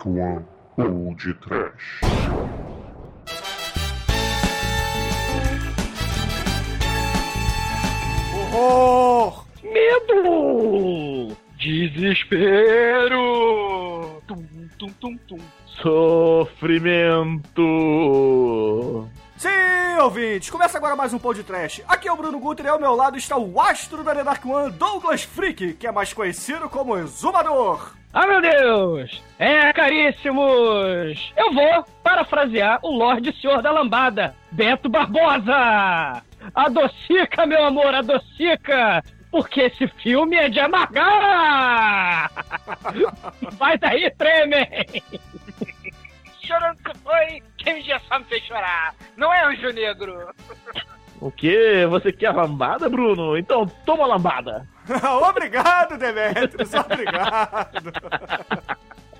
Dark One ou de Trash. Horror! Medo! Desespero! Tum, tum, tum, tum. Sofrimento! Sim, ouvintes! Começa agora mais um Pão de Trash. Aqui é o Bruno Guter e ao meu lado está o astro da The Dark One, Douglas Freak, que é mais conhecido como Exumador. Ah, meu Deus! É, caríssimos! Eu vou parafrasear o Lorde Senhor da Lambada, Beto Barbosa! Adocica, meu amor, adocica! Porque esse filme é de amargar! Vai daí, tremem! Chorando que foi, quem já só me fez chorar. Não é Anjo Negro. O quê? Você quer lambada, Bruno? Então toma lambada. obrigado, Demetrius, obrigado.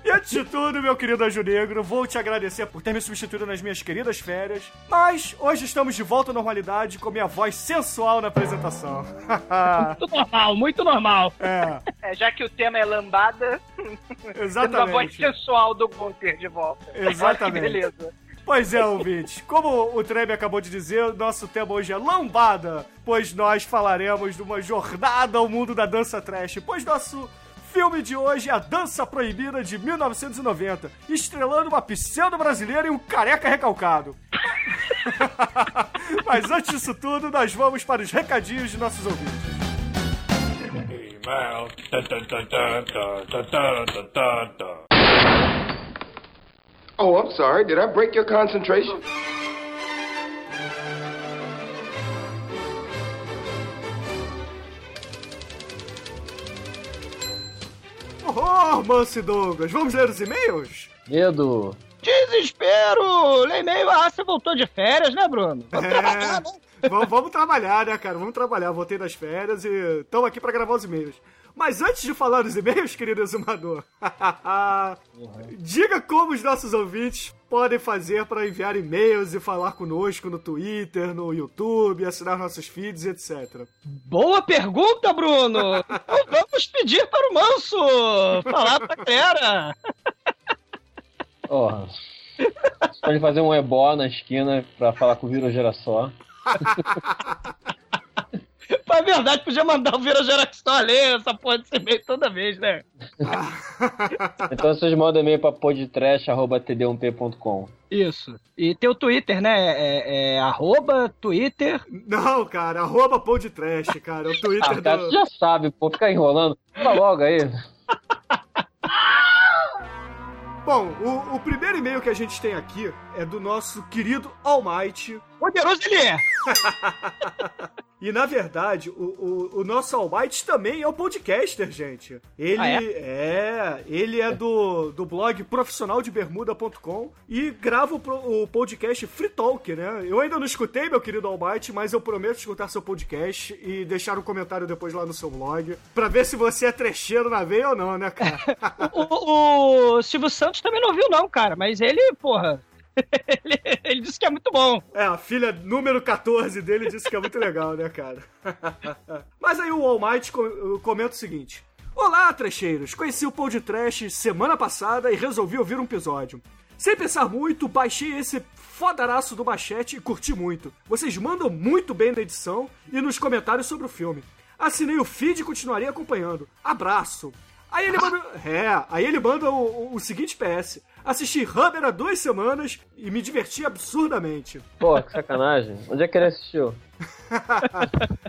E antes de tudo, meu querido Anjo Negro, vou te agradecer por ter me substituído nas minhas queridas férias. Mas hoje estamos de volta à normalidade com minha voz sensual na apresentação. muito normal, muito normal. É. é já que o tema é lambada, Exatamente. uma voz sensual do Gunter de volta. Exatamente. que beleza. Pois é, ouvintes. Como o Treme acabou de dizer, nosso tema hoje é lambada, pois nós falaremos de uma jornada ao mundo da dança trash, pois nosso filme de hoje é A Dança Proibida de 1990, estrelando uma pseudo brasileira e um careca recalcado. Mas antes disso tudo, nós vamos para os recadinhos de nossos ouvintes. Oh, I'm sorry. Did I break your concentration? Oh, Manso Douglas, vamos ler os e-mails? Medo. Desespero! Lê e-mail, ah, você voltou de férias, né, Bruno? Vamos É. trabalhar, né? vamos, vamos trabalhar, né, cara? Vamos trabalhar. Voltei das férias e estamos aqui para gravar os e-mails. Mas antes de falar dos e-mails, querido exumador, diga como os nossos ouvintes podem fazer para enviar e-mails e falar conosco no Twitter, no YouTube, assinar nossos feeds, etc. Boa pergunta, Bruno! Então vamos pedir para o Manso falar pra galera. Ó. Você pode fazer um ebó na esquina pra falar com o Viro Geraçó. É verdade, podia mandar o Vira Geração ler essa porra desse e-mail toda vez, né? Então vocês mandam e-mail pra podtrash.td1p.com. Isso. E tem o Twitter, né? É, é arroba Twitter. Não, cara, arroba pão de trash, cara. O Twitter Ah, cara, do... você já sabe, pô, fica enrolando. Fala logo aí. Bom, o, o primeiro e-mail que a gente tem aqui é do nosso querido All Might. Poderoso ele é! E na verdade, o, o, o nosso All Might também é o podcaster, gente. Ele Ah, é? é? ele é do, do blog profissionaldebermuda.com e grava o, o podcast Free Talk, né? Eu ainda não escutei, meu querido All Might, mas eu prometo escutar seu podcast e deixar um comentário depois lá no seu blog pra ver se você é trecheiro na veia ou não, né, cara? O, o- o Silvio Santos também não viu, não, cara. Mas ele, porra. ele, ele disse que é muito bom. É, a filha número 14 dele disse que é muito legal, né, cara? Mas aí o All Might co- comenta o seguinte. Olá, trecheiros! Conheci o Pão de Trash semana passada e resolvi ouvir um episódio. Sem pensar muito, baixei esse fodaraço do Machete e curti muito. Vocês mandam muito bem na edição e nos comentários sobre o filme. Assinei o feed e continuarei acompanhando. Abraço! Aí ele manda. É, aí ele manda o, o- o seguinte PS. Assisti Hammer há duas semanas e me diverti absurdamente. Pô, que sacanagem. Onde é que ele assistiu?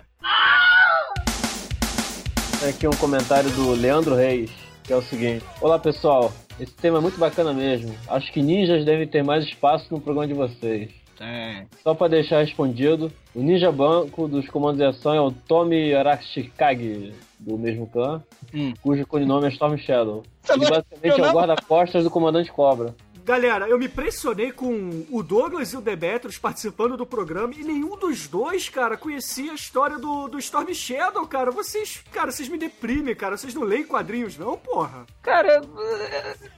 Tem aqui um comentário do Leandro Reis, que é o seguinte: Olá pessoal, esse tema é muito bacana mesmo. Acho que ninjas devem ter mais espaço no programa de vocês. É. Só pra deixar respondido, o ninja banco dos comandos de ação é o Tomi Arashikage, do mesmo clã, Hum. cujo codinome é Storm Shadow. Ele basicamente é o guarda-costas do comandante Cobra. galera, eu me impressionei com o Douglas e o Demetrius participando do programa e nenhum dos dois, cara, conhecia a história do, do Storm Shadow, cara. Vocês, cara, vocês me deprimem, cara. Vocês não leem quadrinhos, não, porra? Cara,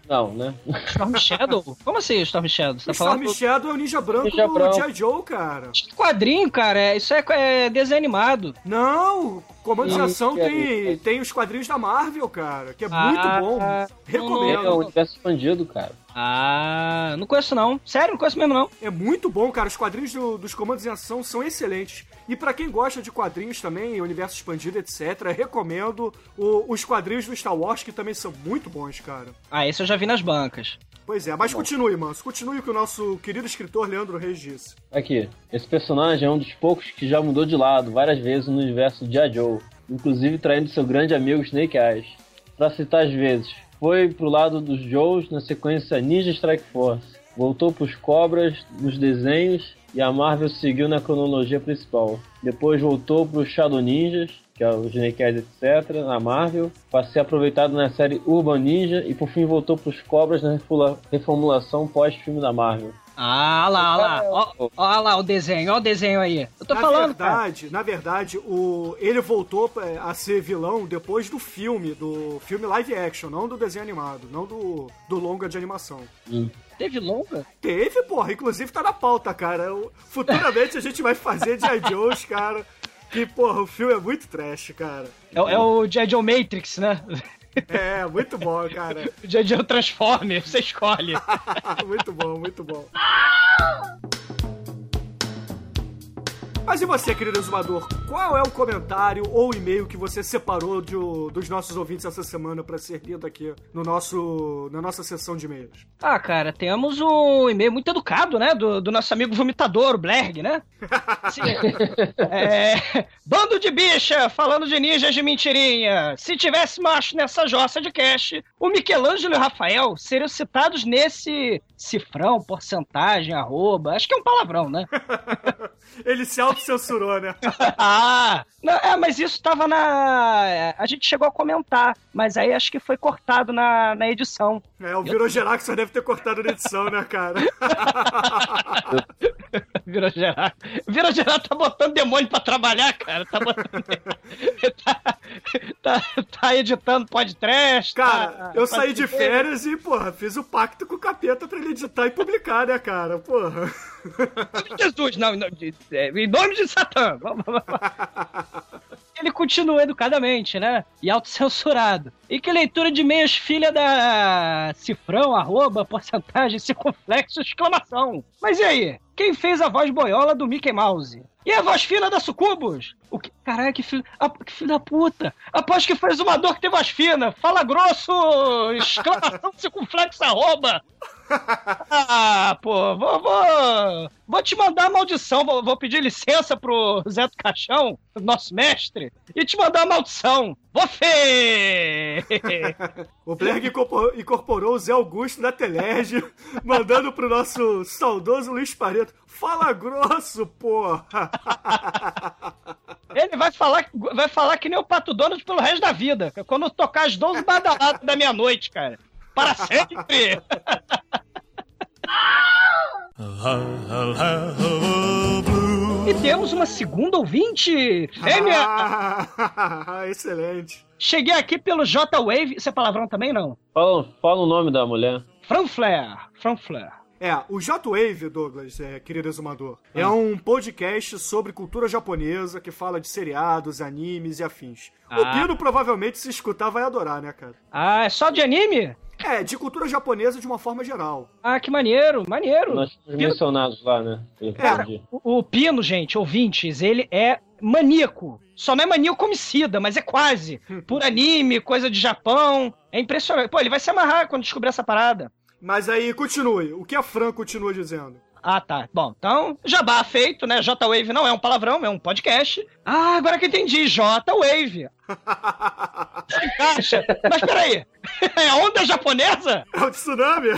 Não, né? Storm Shadow? Como assim Storm Shadow? Você tá Storm falando Shadow é o ninja branco Ninja do. G.I. Joe, cara. quadrinho, cara? Isso é, é desenho animado. Não, Comando de Ação tem, é- tem os quadrinhos da Marvel, cara, que é Ah, muito bom. É Recomendo. o universo expandido, cara. Ah, não conheço não. Sério, não conheço mesmo não. É muito bom, cara. Os quadrinhos do- dos Comandos em Ação são excelentes. E pra quem gosta de quadrinhos também, universo expandido, etc., recomendo o- os quadrinhos do Star Wars, que também são muito bons, cara. Ah, esse eu já vi nas bancas. Pois é, mas continue, Manso. Continue o que o nosso querido escritor Leandro Reis disse. Aqui, esse personagem é um dos poucos que já mudou de lado várias vezes no universo de Joe, inclusive traindo seu grande amigo Snake Eyes. Pra citar as vezes, foi pro lado dos Joes na sequência Ninja Strike Force, voltou pros Cobras nos desenhos e a Marvel seguiu na cronologia principal. Depois voltou pros Shadow Ninjas, que é o Snake Eyes, etc., na Marvel, para ser aproveitado na série Urban Ninja e por fim voltou pros Cobras na reformulação pós-filme da Marvel. Ah, lá, lá. Ó, ó lá o desenho, ó o desenho aí. Eu tô na falando, cara. verdade, na verdade, o ele voltou a ser vilão depois do filme, do filme live action, não do desenho animado, não do, do longa de animação. Teve longa? Teve, porra, inclusive tá na pauta, cara. Eu- futuramente a gente vai fazer G.I. Joe's, cara. Que, porra, o filme é muito trash, cara. É, é o. Joe Matrix, né? É, muito bom, cara. O. Joe Transforme, você escolhe. muito bom, muito bom. Mas e você, querido exumador? Qual é o comentário ou e-mail que você separou de dos nossos ouvintes essa semana pra ser lido aqui no nosso, na nossa sessão de e-mails? Ah, cara, temos um e-mail muito educado, né? Do, do nosso amigo vomitador, o Blerg, né? Assim, é, bando de bicha, falando de ninjas de mentirinha. Se tivesse macho nessa jossa de cash, o Michelangelo e o Rafael seriam citados nesse cifrão, porcentagem, arroba. Acho que é um palavrão, né? Ele se autocensurou, né? ah! Não, é, mas isso tava na. A gente chegou a comentar, mas aí acho que foi cortado na, na edição. É, o que só deve ter cortado na edição, né, cara? Vira geral tá botando demônio pra trabalhar, cara. Tá botando. tá, tá, tá editando podcast. Cara, tá- eu tá- saí de férias e, porra, fiz o pacto com o capeta pra ele editar e publicar, né, cara? Porra. Jesus, não, não, é, em nome de Satã. Ele continua educadamente, né? E autocensurado. E que leitura de meios filha da cifrão, arroba, porcentagem, circunflexo, exclamação. Mas e aí? Quem fez a voz boiola do Mickey Mouse? E a voz fina da Sucubus? O que? Caralho, que filho, ah, que filho da puta! Aposto que foi exumador que tem voz fina! Fala grosso! Exclamação, circunflexo, arroba! Ah, pô, vou, vou, vou te mandar a maldição, vou, vou pedir licença pro Zé do Caixão, nosso mestre, e te mandar a maldição. Você! O Blerg incorporou, incorporou o Zé Augusto da Telerge, mandando pro nosso saudoso Luiz Pareto. Fala grosso, porra! Ele vai falar, vai falar que nem o Pato Donald pelo resto da vida, quando tocar as 12 badaladas da meia-noite, cara. Para sempre! E temos uma segunda ouvinte, fêmea! Ah, excelente. Cheguei aqui pelo J-Wave. Isso é palavrão também, não? Fala, fala o nome da mulher. Franflair. Franflair. É, o J-Wave, Douglas, é, querido exumador, Ah. é um podcast sobre cultura japonesa que fala de seriados, animes e afins. O Ah. Pino provavelmente, se escutar, vai adorar, né, cara? Ah, é só de anime? É, de cultura japonesa de uma forma geral. Ah, que maneiro, maneiro. Nós fomos mencionados lá, né? Entendi. O, o Pino, gente, ouvintes, ele é maníaco. Só não é maníaco homicida, mas é quase. Por anime, coisa de Japão. É impressionante. Pô, ele vai se amarrar quando descobrir essa parada. Mas aí, continue. O que a Fran continua dizendo? Ah, tá. Bom, então, jabá feito, né? J-Wave não é um palavrão, é um podcast. Ah, agora que eu entendi. J-Wave. Encaixa. Mas peraí. É onda japonesa? É o tsunami?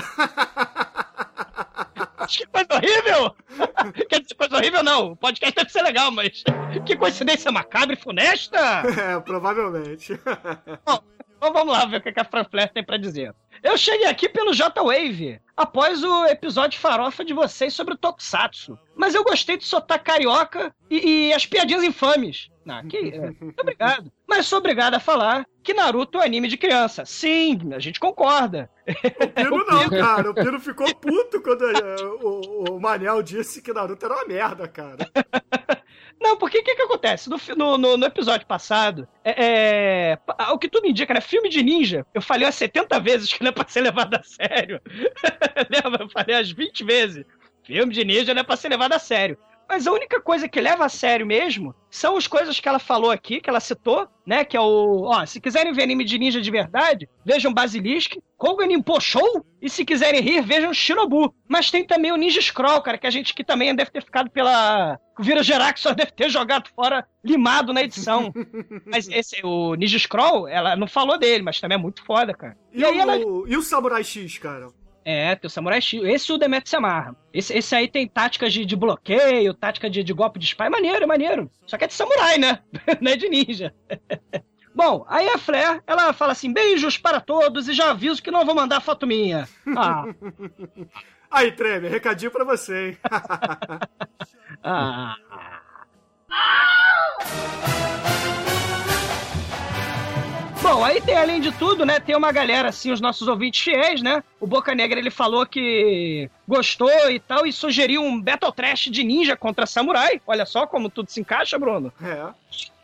Acho que coisa horrível! Quer dizer, coisa horrível não. O podcast deve ser legal, mas. Que coincidência macabra e funesta! É, provavelmente. Então vamos lá ver o que a Fran Flair tem pra dizer. Eu cheguei aqui pelo J-Wave, após o episódio farofa de vocês sobre o Tokusatsu. Mas eu gostei do sotaque carioca e, e as piadinhas infames. Não, que, é, muito obrigado. Mas sou obrigado a falar que Naruto é um anime de criança. Sim, a gente concorda. O Pino não, cara. O Pino ficou puto quando eh, o, o Manel disse que Naruto era uma merda, cara. Não, porque o que, que acontece? No, no, no- episódio passado, é, é, o que tudo indica, né? Filme de ninja, eu falei umas 70 vezes que não é pra ser levado a sério. Eu falei umas 20 vezes. Filme de ninja não é pra ser levado a sério. Mas a única coisa que leva a sério mesmo são as coisas que ela falou aqui, que ela citou, né? Que é o. Ó, se quiserem ver anime de ninja de verdade, vejam Basilisk, Kogan Impo Show, e se quiserem rir, vejam Shinobu. Mas tem também o Ninja Scroll, cara, que a gente que também deve ter ficado pela. O Vira Gerax só deve ter jogado fora, limado na edição. mas esse, o Ninja Scroll, ela não falou dele, mas também é muito foda, cara. E, E, o, ela. e o Samurai X, cara? É, tem o Samurai X. Esse o Demetrio se amarra. Esse, esse aí tem táticas de, de bloqueio, tática de, de golpe de spy. É maneiro, é maneiro. Só que é de samurai, né? Não é de ninja. Bom, aí a Flair, ela fala assim, beijos para todos e já aviso que não vou mandar foto minha. Ah, Aí, Treme, recadinho pra você, hein? ah. Bom, aí tem, além de tudo, né, tem uma galera, assim, os nossos ouvintes fiéis, né? O Boca Negra, ele falou que gostou e tal, e sugeriu um Battle Trash de ninja contra samurai. Olha só como tudo se encaixa, Bruno. É.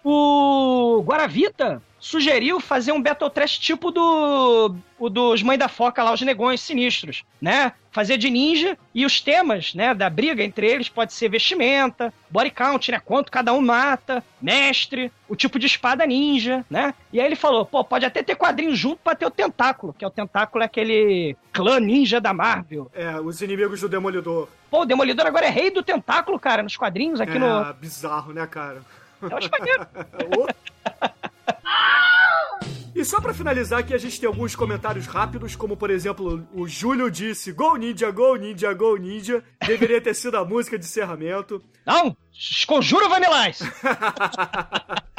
O Guaravita sugeriu fazer um Battle Trash tipo do dos Mãe da Foca lá, os negões sinistros, né? Fazer de ninja e os temas, né, da briga entre eles pode ser vestimenta, body count, né, quanto cada um mata, mestre, o tipo de espada ninja, né? E aí ele falou, pô, pode até ter quadrinho junto pra ter o tentáculo, que é o tentáculo é aquele clã ninja da Marvel. É, os inimigos do Demolidor. Pô, o Demolidor agora é rei do tentáculo, cara, nos quadrinhos aqui é, no... bizarro, né, cara? Eu acho maneiro. E só pra finalizar aqui, a gente tem alguns comentários rápidos, como por exemplo, o Júlio disse: Go Ninja, Go Ninja, Go Ninja. Deveria ter sido a música de encerramento. Não, conjura Vanilla Ice.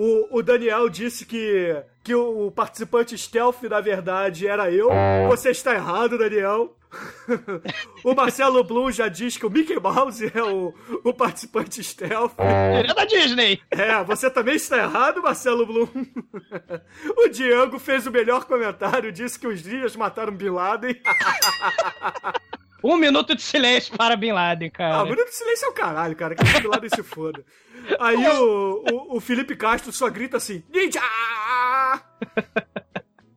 O, o Daniel disse que, que o participante stealth, na verdade, era eu. Você está errado, Daniel. o Marcelo Blum já diz que o Mickey Mouse é o, o participante stealth. Ele é da Disney. É, você também está errado, Marcelo Blum. o Diego fez o melhor comentário, disse que os dias mataram Bin Laden. Um minuto de silêncio para Bin Laden, Ah, cara. minuto de silêncio é o caralho, cara. Que o Bin Laden se foda. Aí o, o, o Felipe Castro só grita assim, Ninja!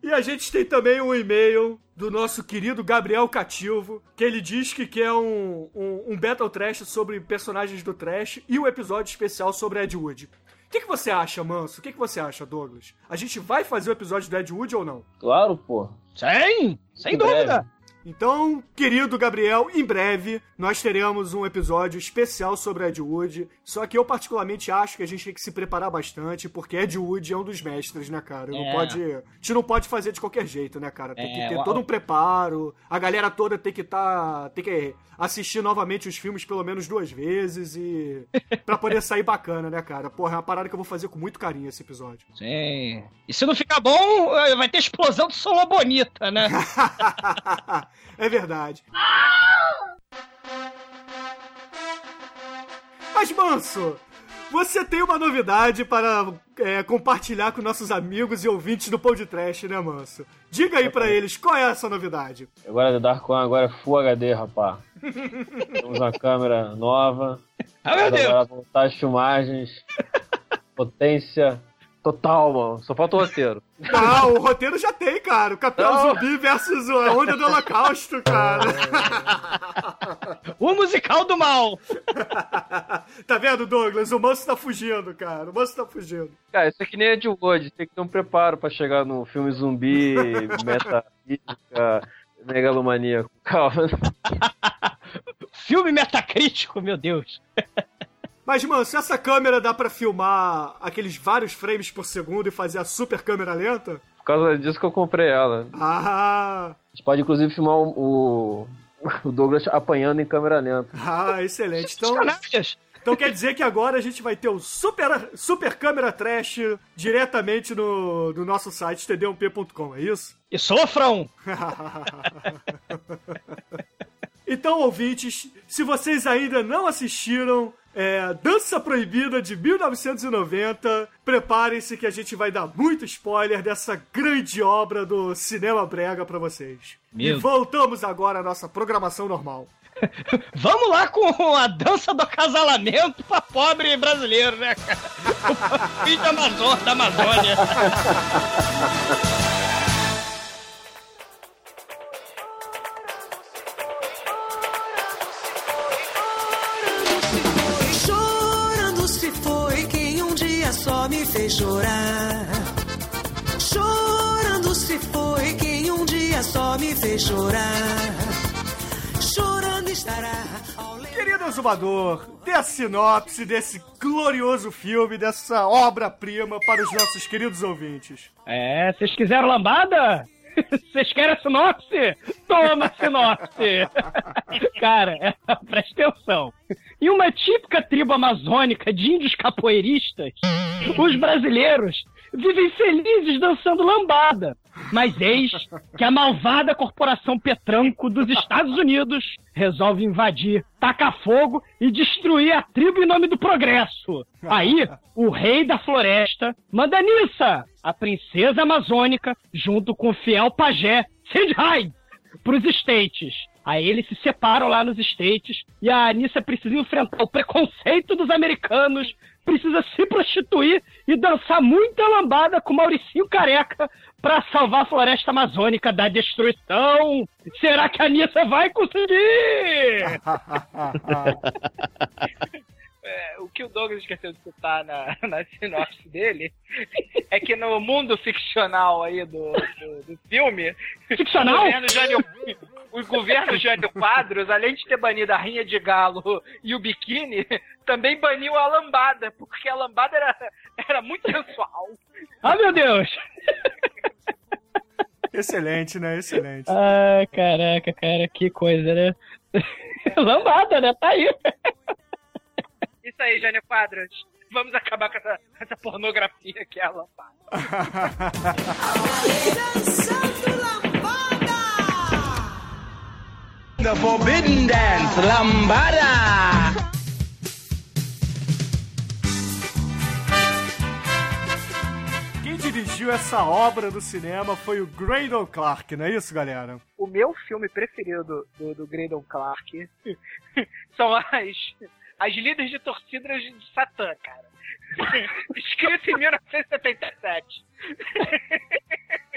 E a gente tem também um e-mail do nosso querido Gabriel Catilvo, que ele diz que quer um, um, um Battle Trash sobre personagens do Trash e um episódio especial sobre Ed Wood. O que, que você acha, Manso? O que, que você acha, Douglas? A gente vai fazer o episódio do Ed Wood ou não? Claro, pô. Sim, sem Em dúvida. Então, querido Gabriel, em breve nós teremos um episódio especial sobre Ed Wood. Só que eu particularmente acho que a gente tem que se preparar bastante, porque Ed Wood é um dos mestres, né, cara? Não É. pode, a gente não pode fazer de qualquer jeito, né, cara? Tem que É, ter o- todo um preparo. A galera toda tem que tá, tem que assistir novamente os filmes pelo menos duas vezes e Pra poder sair bacana, né, cara? Porra, é uma parada que eu vou fazer com muito carinho esse episódio. Sim. E se não ficar bom, eh, vai ter explosão de Solô Bonita, né? é verdade. Mas, Manso, você tem uma novidade para é, compartilhar com nossos amigos e ouvintes do Pão de Trash, né, Manso? Diga aí pra eles qual é essa novidade. Agora o Dark One agora é Full HD, rapá. Temos uma câmera nova. Ah, meu Deus! Agora voltar as filmagens. Potência total, mano. Só falta o roteiro. Ah, o roteiro já tem, cara. O Capitão Não. Zumbi versus a Onda do Holocausto, cara. O musical do mal! tá vendo, Douglas? O Manso tá fugindo, cara. O Manso tá fugindo. Cara, isso aqui nem é de Wood. Tem que ter um preparo pra chegar no filme zumbi, metafísica, megalomaníaco. Calma. Filme metacrítico, meu Deus. Mas, mano, se essa câmera dá pra filmar aqueles vários frames por segundo e fazer a super câmera lenta? Por causa disso que eu comprei ela. Ah, A gente pode inclusive filmar o, o- o Douglas apanhando em câmera lenta. ah excelente. Então! Então quer dizer que agora a gente vai ter o Super, super Câmera Trash diretamente no, no nosso site, td1p.com, é isso? E sofram! Então, ouvintes, se vocês ainda não assistiram é, Dança Proibida de 1990, preparem-se que a gente vai dar muito spoiler dessa grande obra do cinema brega pra vocês. Meu E voltamos agora à nossa programação normal. Vamos lá com a dança do acasalamento pra pobre brasileiro, né, cara? O filho da, Amazô- da Amazônia. fez chorar. Chorando se foi quem um dia só me fez chorar. Chorando estará. Querido exumador, dê a sinopse desse glorioso filme, dessa obra-prima para os nossos queridos ouvintes. É, vocês quiseram lambada? Vocês querem a sinopse? Toma a sinopse! Cara, é, presta atenção. Em uma típica tribo amazônica de índios capoeiristas, os brasileiros vivem felizes dançando lambada. Mas eis que a malvada corporação Petranco dos Estados Unidos resolve invadir, tacar fogo e destruir a tribo em nome do progresso. Aí, o rei da floresta manda Nissa, a princesa amazônica, junto com o fiel pajé Sindhai, pros States. Aí eles se separam lá nos States e a Anissa precisa enfrentar o preconceito dos americanos, precisa se prostituir e dançar muita lambada com Mauricinho Careca pra salvar a floresta amazônica da destruição. Será que a Anissa vai conseguir? É, o que o Douglas esqueceu de citar na, na sinopse dele é que no mundo ficcional aí do, do, do filme, Ficcional? o governo Jânio, o governo Jânio Quadros, além de ter banido a rinha de galo e o biquíni, também baniu a lambada, porque a lambada era, era muito sensual. Ah, meu Deus! Excelente, né? Excelente. Ah, caraca, cara, que coisa, né? Lambada, né? Tá aí. Isso aí, Jânio Quadros. Vamos acabar com essa, essa pornografia que é a lambada! The Forbidden Dance Lambada. Quem dirigiu essa obra do cinema foi o Graydon Clark, não é isso, galera? o meu filme preferido do, do Graydon Clark são as, as líderes de torcidas de Satã, cara. Escrito em 1977.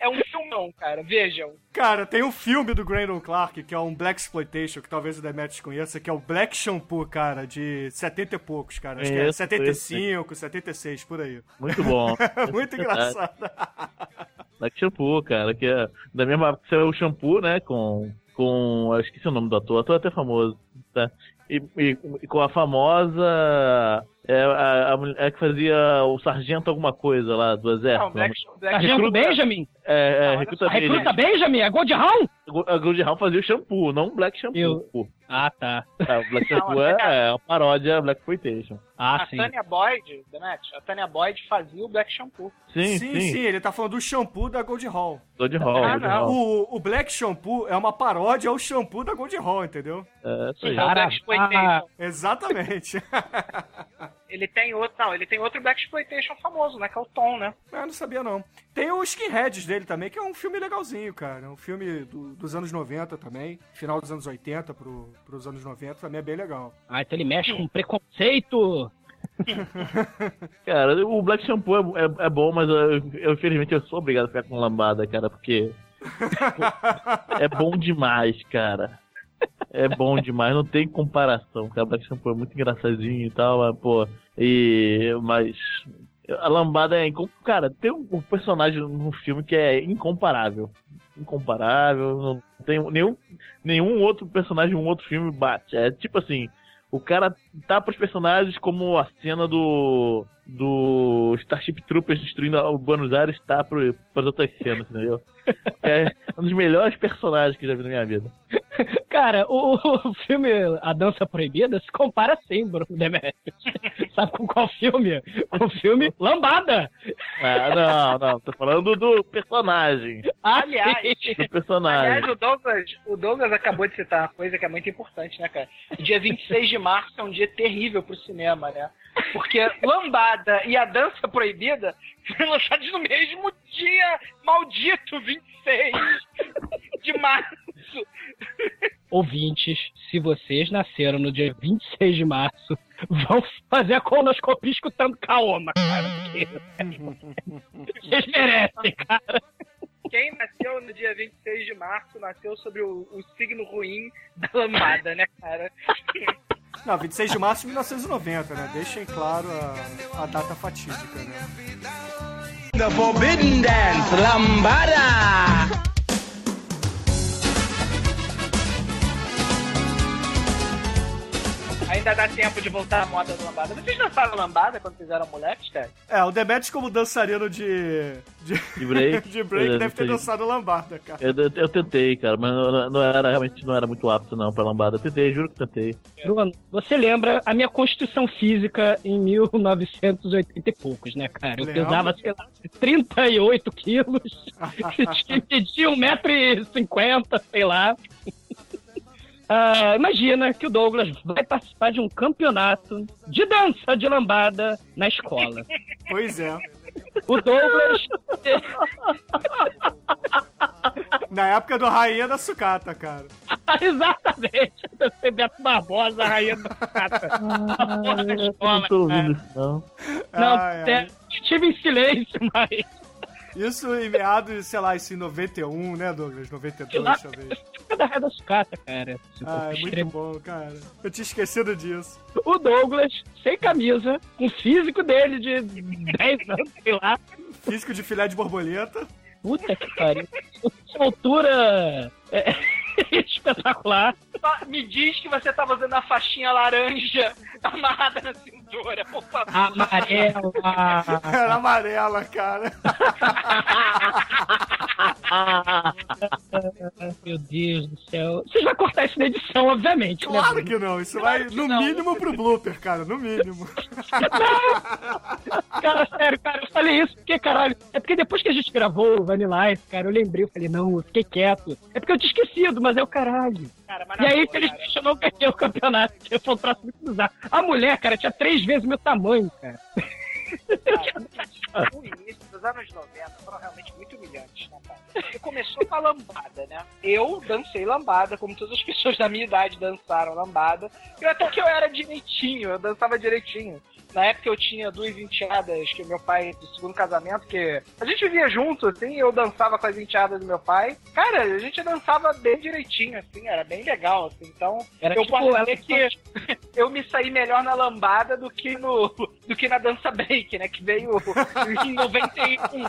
É um filmão, cara. Vejam. Cara, tem um filme do Graydon Clark, que é um Black Exploitation, que talvez o Demetrius conheça, que é o Black Shampoo, cara, de 70 e poucos, cara. Acho que é Conheço, 75, 76, por aí. Muito bom. Muito engraçado. Black Shampoo, cara, que é da mesma época que saiu o shampoo, né? Com. Com. Eu esqueci o nome do ator, ator até famoso, tá? E, e- e com a famosa. É, a, a mulher que fazia o sargento alguma coisa lá do exército. Não, Black, Black Sargento Benjamin? É, é, Não, recruta A dele. recruta Benjamin? A Gold Hound? A Gold Hound fazia o shampoo, não o Black Shampoo. Eu-. Ah, tá. É, o Black Não, Shampoo a é, é uma paródia Black Exploitation. Ah, a sim. Tânia Boyd, Demet, a Tânia Boyd fazia o Black Shampoo. Sim, sim, sim. sim, ele tá falando do shampoo da Gold Hall. Gold Hall, Ah, Gold não. Hall. O, o Black Shampoo é uma paródia ao shampoo da Gold Hall, entendeu? É, isso aí. É o Cara, Black Exploitation. Exatamente. Ele tem outro. Não, ele tem outro Black Exploitation famoso, né? Que é o Tom, né? Eu não sabia, não. Tem o Skinheads dele também, que é um filme legalzinho, cara. Um filme do- dos anos 90 também. Final dos anos 80 pro, pros anos 90 também é bem legal. Ah, então ele mexe com preconceito. Cara, o Black Shampoo é, é- é bom, mas eu, eu, infelizmente eu sou obrigado a ficar com lambada, cara, porque é bom demais, cara. É bom demais, não tem comparação, cara. Black Shampoo é muito engraçadinho e tal, mas, pô, e. Mas. A lambada é. incom- Cara, tem um, um personagem no filme que é incomparável. Incomparável, não tem nenhum, nenhum outro personagem, um outro filme bate. É tipo assim. O cara tá pros personagens como a cena do. Do Starship Troopers destruindo o Buenos Aires tá pro, pras outras cenas, entendeu? É um dos melhores personagens que eu já vi na minha vida. Cara, o, o filme A Dança Proibida se compara sim, Bruno Demetrius. Sabe com qual filme? Com o filme Lambada. Ah, não, não, tô falando do personagem. Aliás. Do personagem. aliás o, Douglas, o Douglas acabou de citar uma coisa que é muito importante, né, cara? Dia 26 de março é um dia terrível pro cinema, né? Porque Lambada e A Dança Proibida foram lançados no mesmo dia maldito, 26 de março. Ouvintes, se vocês nasceram no dia 26 de março, vão fazer a colonoscopia escutando Kaoma, cara. porque Vocês merecem, cara. Quem nasceu no dia 26 de março nasceu sobre o, o signo ruim da lambada, né, cara? Não, 26 de março de 1990, né? Deixem claro a, a data fatídica, né? The Forbidden Dance, Lambada! Ainda dá tempo de voltar à moda da lambada. Vocês dançaram lambada quando fizeram moleques, cara? É, o Demetrius como dançarino de... De, De break. de break Eu deve ter dançado lambada, cara. Eu, eu, eu tentei, cara, mas não, não era, realmente não era muito apto não pra lambada. Eu tentei, juro que tentei. Bruno, você lembra a minha constituição física em 1980 e poucos, né, cara? Eu pesava, sei lá, 38 quilos, media 1,50m, sei lá. Ah, imagina que o Douglas vai participar de um campeonato de dança de lambada na escola. Pois é. O Douglas Na época do Rainha da Sucata, cara. Exatamente. Eu sei Beto Barbosa, a rainha da cata. na escola, não tô ouvindo cara. isso, não. Não, Ai, ai. é, estive em silêncio, mas. Isso em meados, sei lá, isso em 91, né, Douglas? 92, Lá- talvez. Fica da raia da sucata, cara. Ah, é muito bom, cara. Eu tinha esquecido disso. O Douglas, sem camisa, com o físico dele de 10 anos, sei lá. Físico de filé de borboleta. Puta que pariu. Essa altura é, espetacular. Me diz que você tava usando a faixinha laranja amarrada na cintura, por favor. Amarela. Era amarela, cara. Meu Deus do céu. Vocês vão cortar isso na edição, obviamente, né? Claro Bruno? que não. Isso vai, no não. mínimo, pro blooper, cara. No mínimo. Cara, sério, cara, eu falei isso porque, caralho, é porque depois que a gente gravou o Vanilla Ice, cara, eu lembrei, eu falei, não, eu fiquei quieto. É porque eu tinha esquecido, mas é o caralho. Cara, E aí, boa, felizmente, eu não ganhei o campeonato, um troço muito bizarro. A mulher, cara, tinha três vezes o meu tamanho, cara. Cara, o início dos anos 90 foram realmente muito humilhantes, né, cara? Porque começou com a lambada, né? Eu dancei lambada, como todas as pessoas da minha idade dançaram lambada. Eu até que eu era direitinho, eu dançava direitinho. Na época eu tinha duas enteadas que o meu pai, do segundo casamento, que a gente vivia junto, assim, eu dançava com as enteadas do meu pai. Cara, a gente dançava bem direitinho, assim, era bem legal, assim. Então, Era eu tipo, posso dizer que eu me saí melhor na lambada do que no do que na dança break, né? Que veio em 91.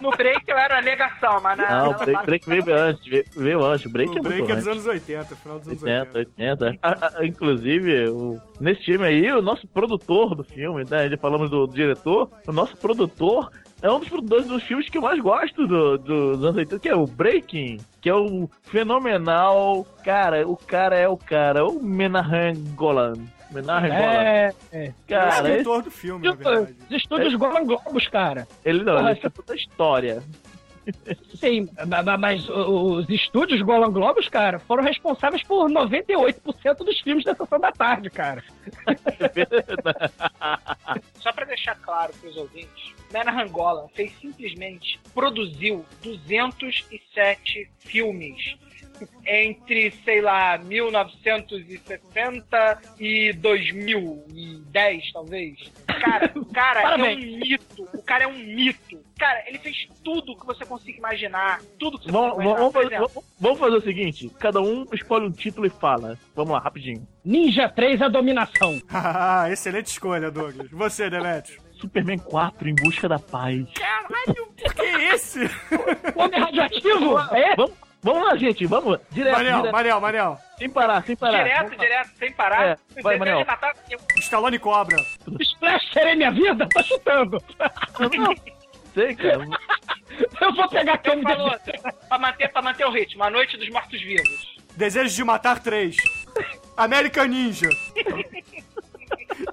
No break eu era a negação, mas na, Não, na o break, lambada- break veio antes, veio, veio antes. O break O é break é dos antes. anos 80, final dos anos 80, 80. 80. Ah, ah, inclusive, o- nesse time aí, o nosso produtor do filme, né? Já falamos do, diretor, o nosso produtor é um dos produtores dos filmes que eu mais gosto do, do- dos anos 80, que é o Breaking, que é o fenomenal. Cara, o cara é o cara, o Menahan Golan. Menahan Golan. É, é. Ele é o Cara, esse- escritor do filme, na verdade. Os estúdios Golan Globos, cara. ele não, Porra, ele é toda a história. Sim, ma- ma- mas os estúdios Golan Globos, cara, foram responsáveis por 98% dos filmes da Sessão da Tarde, cara. Só pra deixar claro pros ouvintes, Nana Rangola fez simplesmente produziu 207 filmes entre, sei lá, 1960 e 2010, talvez. Cara, o cara é um mito. O cara é um mito. Cara, ele fez tudo que você consiga imaginar. Tudo que você Vamos, consiga imaginar. vamos, fazer, vamos- vamos fazer o seguinte: cada um escolhe um título e fala. Vamos lá, rapidinho. Ninja 3, a dominação. Ah, excelente escolha, Douglas. Você, Demetrio. Superman 4 em busca da paz. Caralho, por que esse? O Homem radioativo? É? Vamos, Vamos lá, gente, vamos. Direto, Manel, direto. Manel, Manel. Sem parar, sem parar. Direto, Vamos direto, sem parar. É, vai, Manel. matar- Stallone Cobra. Splash serei minha vida? Tá chutando. Não, sei, cara. Eu vou pegar aquele falou, pra manter, pra manter o ritmo, a noite dos mortos-vivos. Desejo de matar três. American Ninja.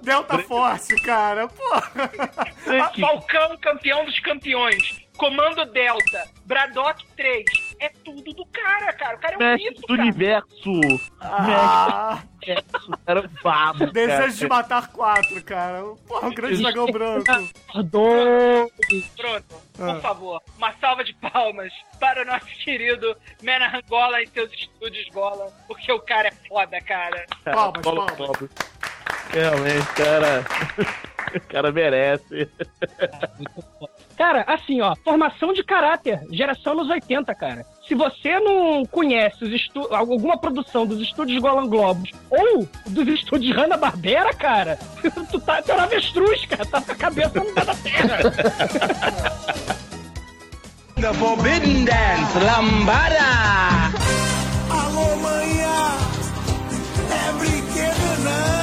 Delta Force, cara. Porra. Fa- Falcão, campeão dos campeões. Comando Delta. Braddock 3. É tudo do cara, cara. O cara é um Mestre mito, do cara. universo. Ah, Mestre do universo. Era um babo. desejo de matar quatro, cara. Porra, o grande dragão branco. Perdão. Pronto, Ah. por favor, uma salva de palmas para o nosso querido Mena Angola e seus estúdios Gola, porque o cara é foda, cara. Palmas, Paulo palmas. Cobre. Realmente, cara. O cara merece. Cara, assim, ó, formação de caráter, geração nos 80, cara. Se você não conhece alguma produção dos estúdios Golan Globos ou dos estúdios Hanna-Barbera, cara, tu tá tu é um avestruz, cara, tá com a cabeça no pé da terra. The Forbidden Dance, Lambada! Alô, manhã, é brinquedo não.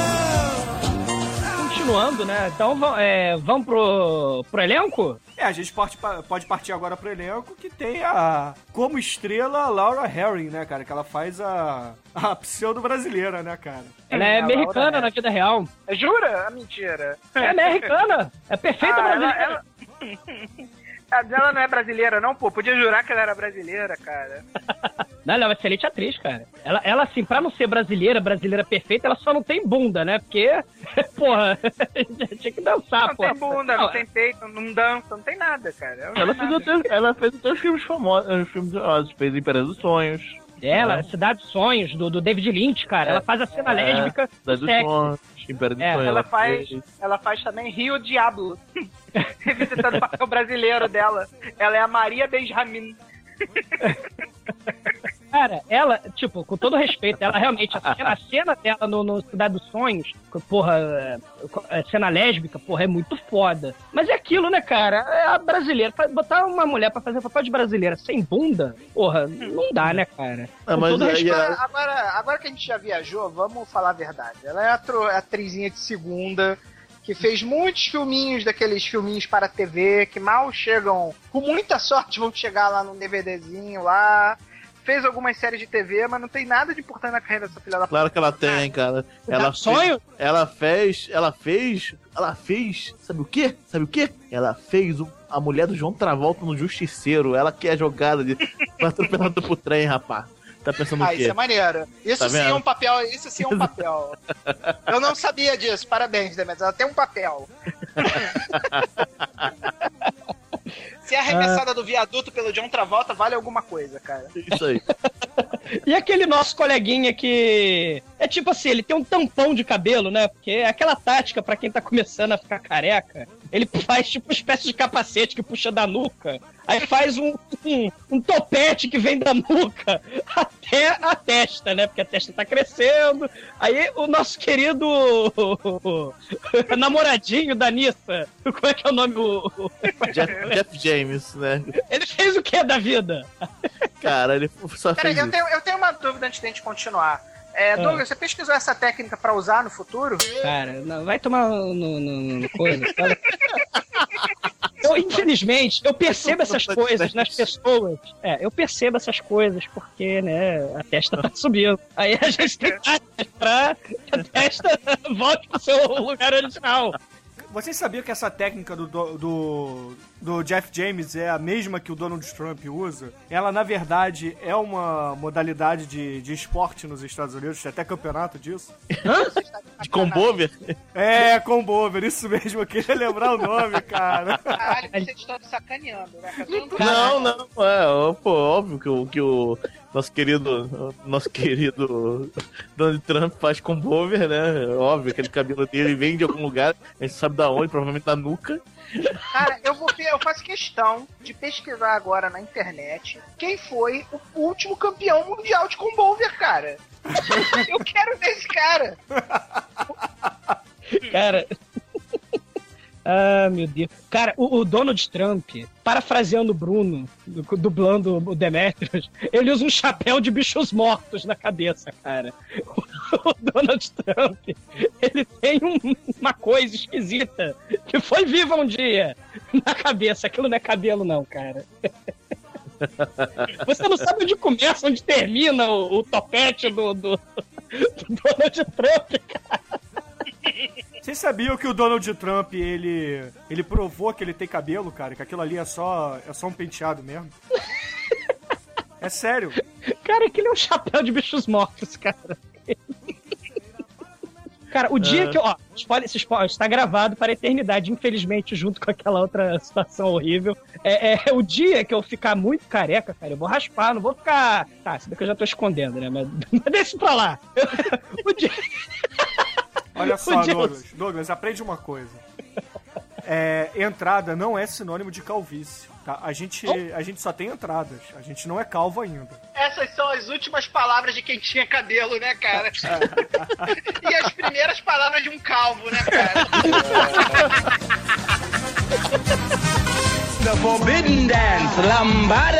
Continuando, né? Então é, vamos pro, pro elenco? É, a gente pode, pode partir agora pro elenco que tem a. Como estrela a Laura Herring, né, cara? Que ela faz a. A pseudo brasileira, né, cara? Ela é A americana Laura na vida real. Jura? Ah, mentira. É americana. É perfeita Ah, ela, brasileira. ela... A dela não é brasileira, não, pô. Podia jurar que ela era brasileira, cara. Não, ela é uma excelente atriz, cara. Ela, ela, assim, pra não ser brasileira, brasileira perfeita, ela só não tem bunda, né? Porque, porra, tinha que dançar, Não pô. tem bunda, não tem peito, não dança, não tem nada, cara. Não Ela fez, nada. até, ela fez até os filmes famosos, os filmes famosos, fez Império dos Sonhos, Ela, Cidade dos Sonhos, do, do David Lynch, cara. Ela faz a cena É. lésbica da do dos. Sonhos, Império dos É, Sonhos. Ela faz, fez. ela faz também Rio Diablo. Revisitando o papel brasileiro dela. Ela é a Maria Benjamin. Cara, ela, tipo, com todo respeito, ela realmente, a cena, a cena dela no, no Cidade dos Sonhos, porra, é, é, cena lésbica, porra, é muito foda. Mas é aquilo, né, cara? É a brasileira. Botar uma mulher pra fazer papel de brasileira sem bunda, porra, não dá, né, cara? Ah, Com mas respeito. a- Agora, agora, que a gente já viajou, vamos falar a verdade. Ela é atro, atrizinha de segunda, que fez muitos filminhos daqueles filminhos para TV, que mal chegam, com muita sorte vão chegar lá num DVDzinho lá. Fez algumas séries de TV, mas não tem nada de importante na carreira dessa filha da Claro que ela tem, cara. Ela Sonho? Fez, ela fez, ela fez, ela fez, sabe o quê? Sabe o quê? Ela fez o- a mulher do João Travolta no Justiceiro. Ela que é jogada de atropelada pro trem, rapaz. Tá pensando Ah, o quê? isso é maneiro. Isso Tá sim vendo? é um papel, isso sim é um papel. Eu não sabia disso, parabéns, Demetrius. Ela tem um papel. Se a arremessada do viaduto pelo John Travolta vale alguma coisa, cara. Isso aí. E aquele nosso coleguinha que. É tipo assim, ele tem um tampão de cabelo, né? Porque é aquela tática pra quem tá começando a ficar careca. Ele faz tipo uma espécie de capacete que puxa da nuca. Aí faz um, um, um topete que vem da nuca até a testa, né? Porque a testa tá crescendo. Aí o nosso querido namoradinho da Nissa. Como é que é o nome? O- Jeff, Jeff James, né? Ele fez o que da vida? Cara, ele só Peraí, fez eu tenho, eu tenho uma dúvida antes de a gente continuar. É, Douglas, você pesquisou essa técnica pra usar no futuro? Cara, não, vai tomar no, no, no coisa. Eu, infelizmente, eu percebo essas coisas nas pessoas. É, eu percebo essas coisas porque, né, a testa tá subindo. Aí a gente tem que pra que a testa volte pro seu lugar original. Vocês sabiam que essa técnica do, do, do, do Jeff James é a mesma que o Donald Trump usa? Ela, na verdade, é uma modalidade de, de esporte nos Estados Unidos, tem até campeonato disso. De combover? É, combover, isso mesmo, eu queria lembrar o nome, cara. Caralho, vocês estão sacaneando, né? Não, não, é, ó, pô, óbvio que o, que o nosso querido, nosso querido Donald Trump faz combover, né? Óbvio, aquele cabelo dele vem de algum lugar, a gente sabe da onde, provavelmente da nuca. Cara, eu, vou, eu faço questão de pesquisar agora na internet quem foi o último campeão mundial de combover, cara. Eu quero ver esse cara. Cara. Ah, meu Deus. Cara, o, o Donald Trump, parafraseando o Bruno, du- dublando o Demetrius, ele usa um chapéu de bichos mortos na cabeça, cara. O, Donald Trump, ele tem um- uma coisa esquisita que foi viva um dia na cabeça. Aquilo não é cabelo, não, cara. Você não sabe onde começa, onde termina o, o topete do, do, do Donald Trump, cara. Vocês sabiam que o Donald Trump, ele, ele provou que ele tem cabelo, cara? Que aquilo ali é só, é só um penteado mesmo? É sério. Cara, aquele é um chapéu de bichos mortos, cara. Cara, o dia É. que eu. Ó, spoiler, esse spoiler está gravado para a eternidade, infelizmente, junto com aquela outra situação horrível. É, é o dia que eu ficar muito careca, cara. Eu vou raspar, não vou ficar. Tá, se bem que eu já tô escondendo, né? Mas, mas deixa pra lá. o dia. Olha só, Douglas. Douglas, aprende uma coisa. É, entrada não é sinônimo de calvície. Tá? A, gente, a gente só tem entradas. A gente não é calvo ainda. Essas são as últimas palavras de quem tinha cabelo, né, cara? e as primeiras palavras de um calvo, né, cara? The Forbidden Dance, Lambada!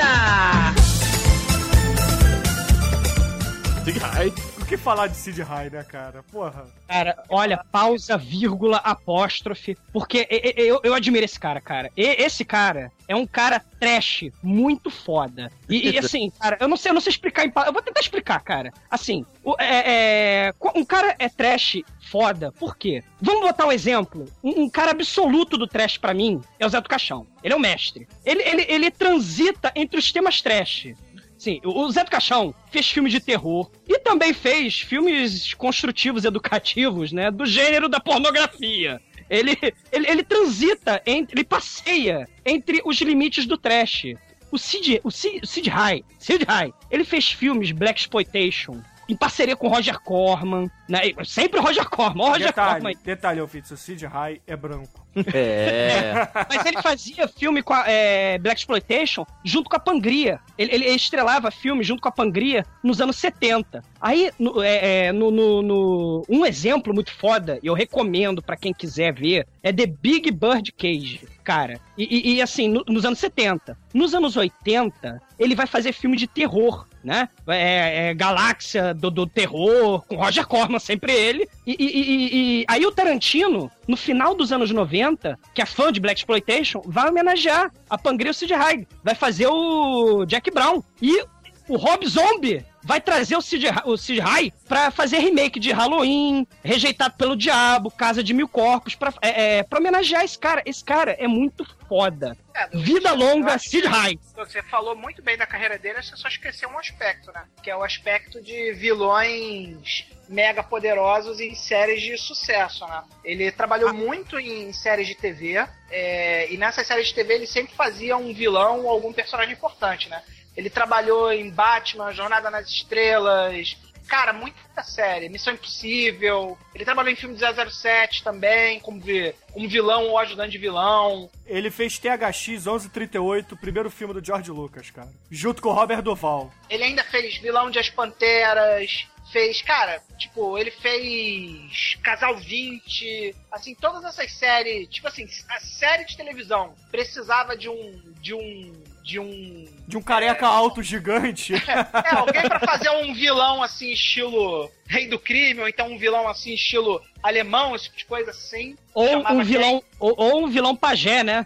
O que falar de Sid High, né, cara? Porra. Cara, olha, pausa, vírgula, apóstrofe, porque eu, eu admiro esse cara, cara. E- esse cara é um cara trash muito foda. E, e, assim, cara, eu não sei, eu não sei explicar em Eu vou tentar explicar, cara. Assim, o- é, é, um cara é trash foda, por quê? Vamos botar um exemplo. Um, um cara absoluto do trash pra mim é o Zé do Caixão. Ele é o mestre. Ele, ele, ele transita entre os temas trash. Sim, o Zé do Caixão fez filmes de terror e também fez filmes construtivos, educativos, né? Do gênero da pornografia. Ele, ele, ele transita, entre, ele passeia entre os limites do trash. O Sid, o Sid, Sid High, Sid High, ele fez filmes Black Exploitation em parceria com Roger Corman, né? Sempre Roger Corman, Roger Corman. Detalhe, detalhe, Alfitz, o Sid High é branco. É. Mas ele fazia filme com a é, Black Exploitation junto com a Pangria. Ele, ele estrelava filme junto com a Pangria nos anos 70. Aí, no, é, é, no, no- no- um exemplo muito foda, e eu recomendo pra quem quiser ver, é The Big Bird Cage, cara. E, e- e, assim, no- nos anos 70. Nos anos 80, ele vai fazer filme de terror, né? É, é, Galáxia do, do Terror, com Roger Corman, sempre ele. E, e- e- e- aí o Tarantino, no final dos anos 90, que é fã de Black Exploitation, vai homenagear a Pangria o Sid Haig. Vai fazer o Jack Brown. E o Rob Zombie vai trazer o Sid, o Sid Haig pra fazer remake de Halloween, Rejeitado pelo Diabo, Casa de Mil Corpos, pra, é, é, pra homenagear esse cara. Esse cara é muito foda. É, Vida longa, Sid Haig. Você falou muito bem da carreira dele, você só esqueceu um aspecto, né? Que é o aspecto de vilões mega poderosos em séries de sucesso, né? Ele trabalhou muito em séries de TV, é, e nessas séries de TV ele sempre fazia um vilão ou algum personagem importante, né? Ele trabalhou em Batman, Jornada nas Estrelas, cara, muita série, Missão Impossível. Ele trabalhou em filme de 007 também, como, vi, como vilão ou ajudante de vilão. Ele fez THX 1138, o primeiro filme do George Lucas, cara. Junto com o Robert Duval. Ele ainda fez vilão de As Panteras, fez, cara, tipo, ele fez Casal 20, assim, todas essas séries, tipo assim, a série de televisão precisava de um de um de um De um careca alto gigante. é, alguém pra fazer um vilão assim estilo Rei do Crime ou então um vilão assim estilo alemão, esse tipo de coisa assim. Ou um vilão, ou, ou um vilão pajé, né?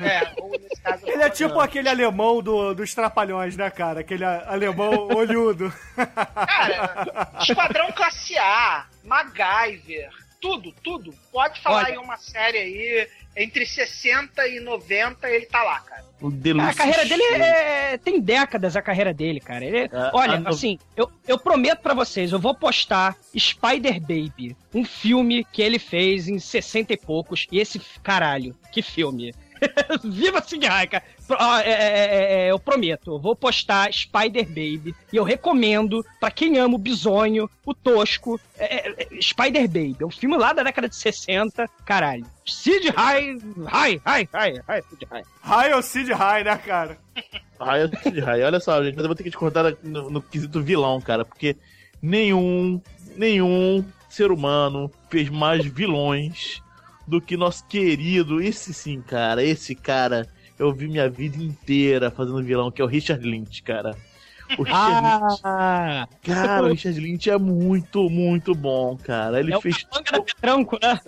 É, ou nesse caso Ele é tipo aquele alemão do, dos Trapalhões, né, cara? Aquele alemão olhudo. Cara, Esquadrão Classe A, MacGyver, tudo, tudo. Pode falar Olha. em uma série aí, entre 60 e 90 ele tá lá, cara. O Deluxe A carreira dele Show. é... tem décadas a carreira dele, cara. Ele- Ah, olha, ah, não. assim, eu, eu prometo pra vocês, eu vou postar Spider Baby, um filme que ele fez em 60 e poucos, e esse caralho, que filme. Viva Sid cara. Pro- ó, é, é, é, eu prometo, eu vou postar Spider Baby e eu recomendo pra quem ama o bizonho, o tosco, é, é, é, Spider Baby. É um filme lá da década de 60, caralho. Sid Haig, Haig, Haig, Haig, Haig, Sid Haig. High ou Sid High, né, cara? Raio de raio. Olha só, gente, mas eu vou ter que discordar no, no quesito vilão, cara, porque nenhum, nenhum ser humano fez mais vilões do que nosso querido, esse sim, cara, esse cara, eu vi minha vida inteira fazendo vilão, que é o Richard Lynch, cara. O Richard Lynch, Ah, cara, o Richard Lynch é muito, muito bom, cara. Ele é o fez capanga da Petranco, né?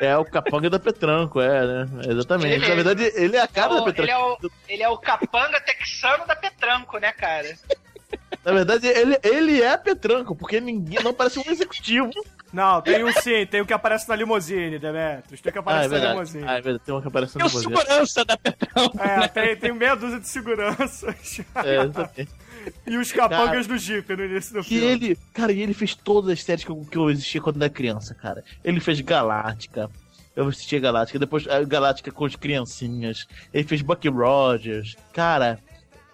é o capanga da Petranco, é, né? Exatamente. Ele Na verdade, ele é a É cara da o- Petranco. ele, é o, ele é o capanga texano da Petranco, né, cara? Na verdade, ele, ele é Petranco, porque ninguém não parece um executivo. Não, tem um sim, tem o que aparece na limusine, Demetrius. Tem o que Ah, é aparece na limusine. Ah, é verdade. Tem uma que aparece É no o museu. segurança da Petranco. É, tem, tem meia dúzia de seguranças. É, exatamente. e os capangas do Jeep no início do filme. ele, cara, e ele fez todas as séries que eu, que eu existia quando era criança, cara. Ele fez Galáctica. Eu assistia Galáctica, depois a Galáctica com as criancinhas. Ele fez Bucky Rogers. Cara,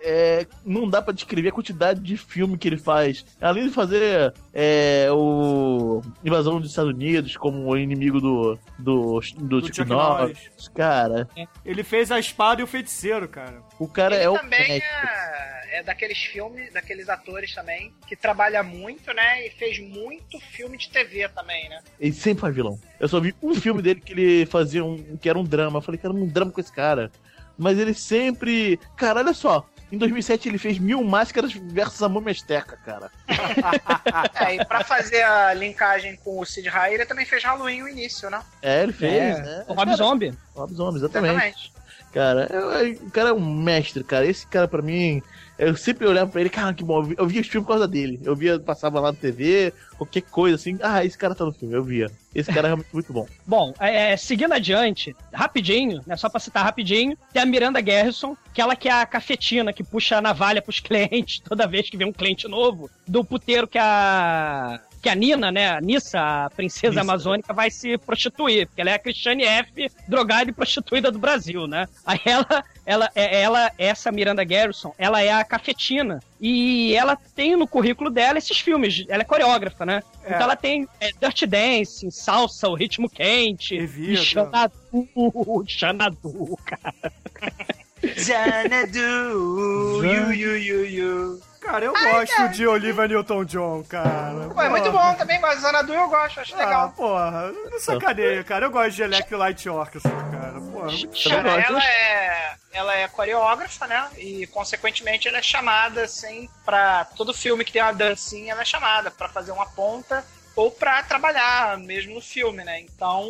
é, não dá pra descrever a quantidade de filme que ele faz. Além de fazer é, o Invasão dos Estados Unidos como o inimigo do, do, do, Do Chuck, Norris. Norris. Cara, Ele fez a espada e o feiticeiro, cara. o cara ele é o também mestre. é, é daqueles filmes, daqueles atores também, que trabalha muito, né? E fez muito filme de TV também, né? Ele sempre faz vilão. Eu só vi um filme dele que ele fazia um. que era um drama. Eu falei, cara, um drama com esse cara. Mas ele sempre. Cara, olha só. Em 2007 ele fez Mil Máscaras versus a Múmia Azteca, cara. É, e pra fazer a linkagem com o Sid Haig, ele também fez Halloween no início, né? É, ele fez, É, né? o Rob Zombie. Rob Zombie, exatamente. Exatamente. Cara, eu- eu- o cara é um mestre, cara. Esse cara, pra mim, eu sempre olhava pra ele, cara, que bom. eu vi- Eu via os filmes por causa dele. Eu via, passava lá na TV, qualquer coisa assim. Ah, esse cara tá no filme, eu via. Esse cara é realmente muito bom. Bom, é, seguindo adiante, rapidinho, né, só pra citar rapidinho, tem a Miranda Garrison, que ela que é a cafetina que puxa a navalha pros clientes toda vez que vem um cliente novo, do puteiro que a que a Nina, né, a Nissa, a princesa Nissa. amazônica, vai se prostituir, porque ela é a Christiane F, drogada e prostituída do Brasil, né? Aí ela, ela, é- ela, essa Miranda Garrison, ela é a cafetina, e ela tem no currículo dela esses filmes, ela é coreógrafa, né? É. Então ela tem é, Dirty Dancing, Salsa, O Ritmo Quente, Evita. e Xanadu, Xanadu, cara. Xanadu, you, you, you, you. Cara, eu gosto de Olivia Newton-John, cara. Pô, é muito bom também, mas Xanadu eu gosto, acho Ah, legal. porra, não sacaneia, cara. Eu gosto de Electric Light Orchestra, cara. Porra, muito Cara, gosto. ela é, ela é coreógrafa, né? E, consequentemente, ela é chamada, assim, pra todo filme que tem uma dancinha, ela é chamada pra fazer uma ponta ou pra trabalhar mesmo no filme, né? Então,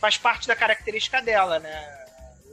faz parte da característica dela, né?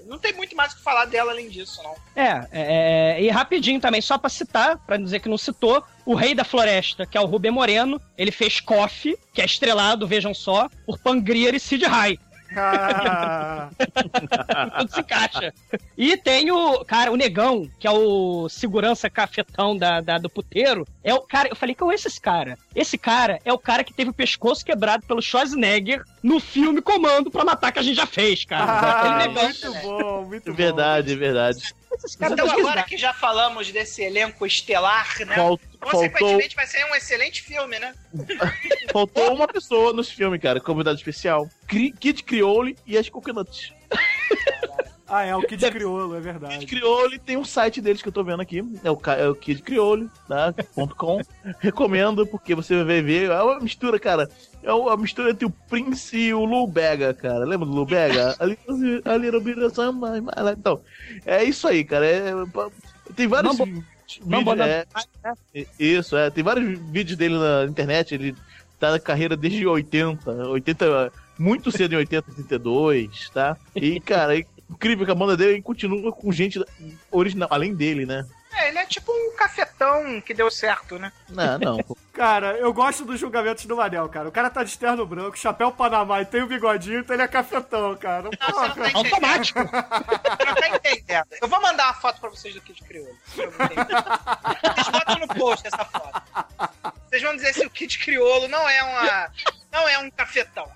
Não tem muito mais o que falar dela além disso, não. É, é, e rapidinho também, só pra citar, pra dizer que não citou, o Rei da Floresta, que é o Rubem Moreno, ele fez Coffee, que é estrelado, vejam só, por Pangrier e Sid Rai. Ah, Tudo se encaixa. E tem o, cara, o Negão, que é o segurança cafetão da, da- do puteiro. É o cara, eu falei, qual é esse cara? Esse cara é o cara que teve o pescoço quebrado pelo Schwarzenegger no filme Comando pra matar que a gente já fez, cara. ah, negão. muito bom, muito É bom. verdade, é verdade. Esses caras Então, agora que já falamos desse elenco estelar, né? Fal- faltou, Consequentemente, vai ser um excelente filme, né? faltou uma pessoa nos filmes, cara, convidado especial. Kid Criole e as Coconuts. Ah, é, o Kid Criolo, é Kid verdade. Criole tem um site deles que eu tô vendo aqui, é o, é o Kid Criole, tá? ponto .com. Recomendo, porque você vai ver, é uma mistura, cara, é uma mistura entre o Prince e o Lou Bega, cara, lembra do Lou Bega? Ali, ali no Então, é isso aí, cara, é, tem vários Mambo- vídeos, Mambo na- é, isso, é, tem vários vídeos dele na internet, ele tá na carreira desde 80, 80, muito cedo em 80, 82, tá? E, cara, é incrível que a banda dele continua com gente original, além dele, né? É, ele é tipo um cafetão que deu certo, né? Não, não. pô. Cara, eu gosto dos julgamentos do Manel, cara. O cara tá de terno branco, chapéu Panamá e tem o bigodinho, então ele é cafetão, cara. Não, você não tá entendendo. Automático. Você não tá entendendo. Eu vou mandar uma foto pra vocês do Kid Criolo. Vocês botam no post essa foto. Vocês vão dizer se o Kid Criolo não é uma. não é um cafetão.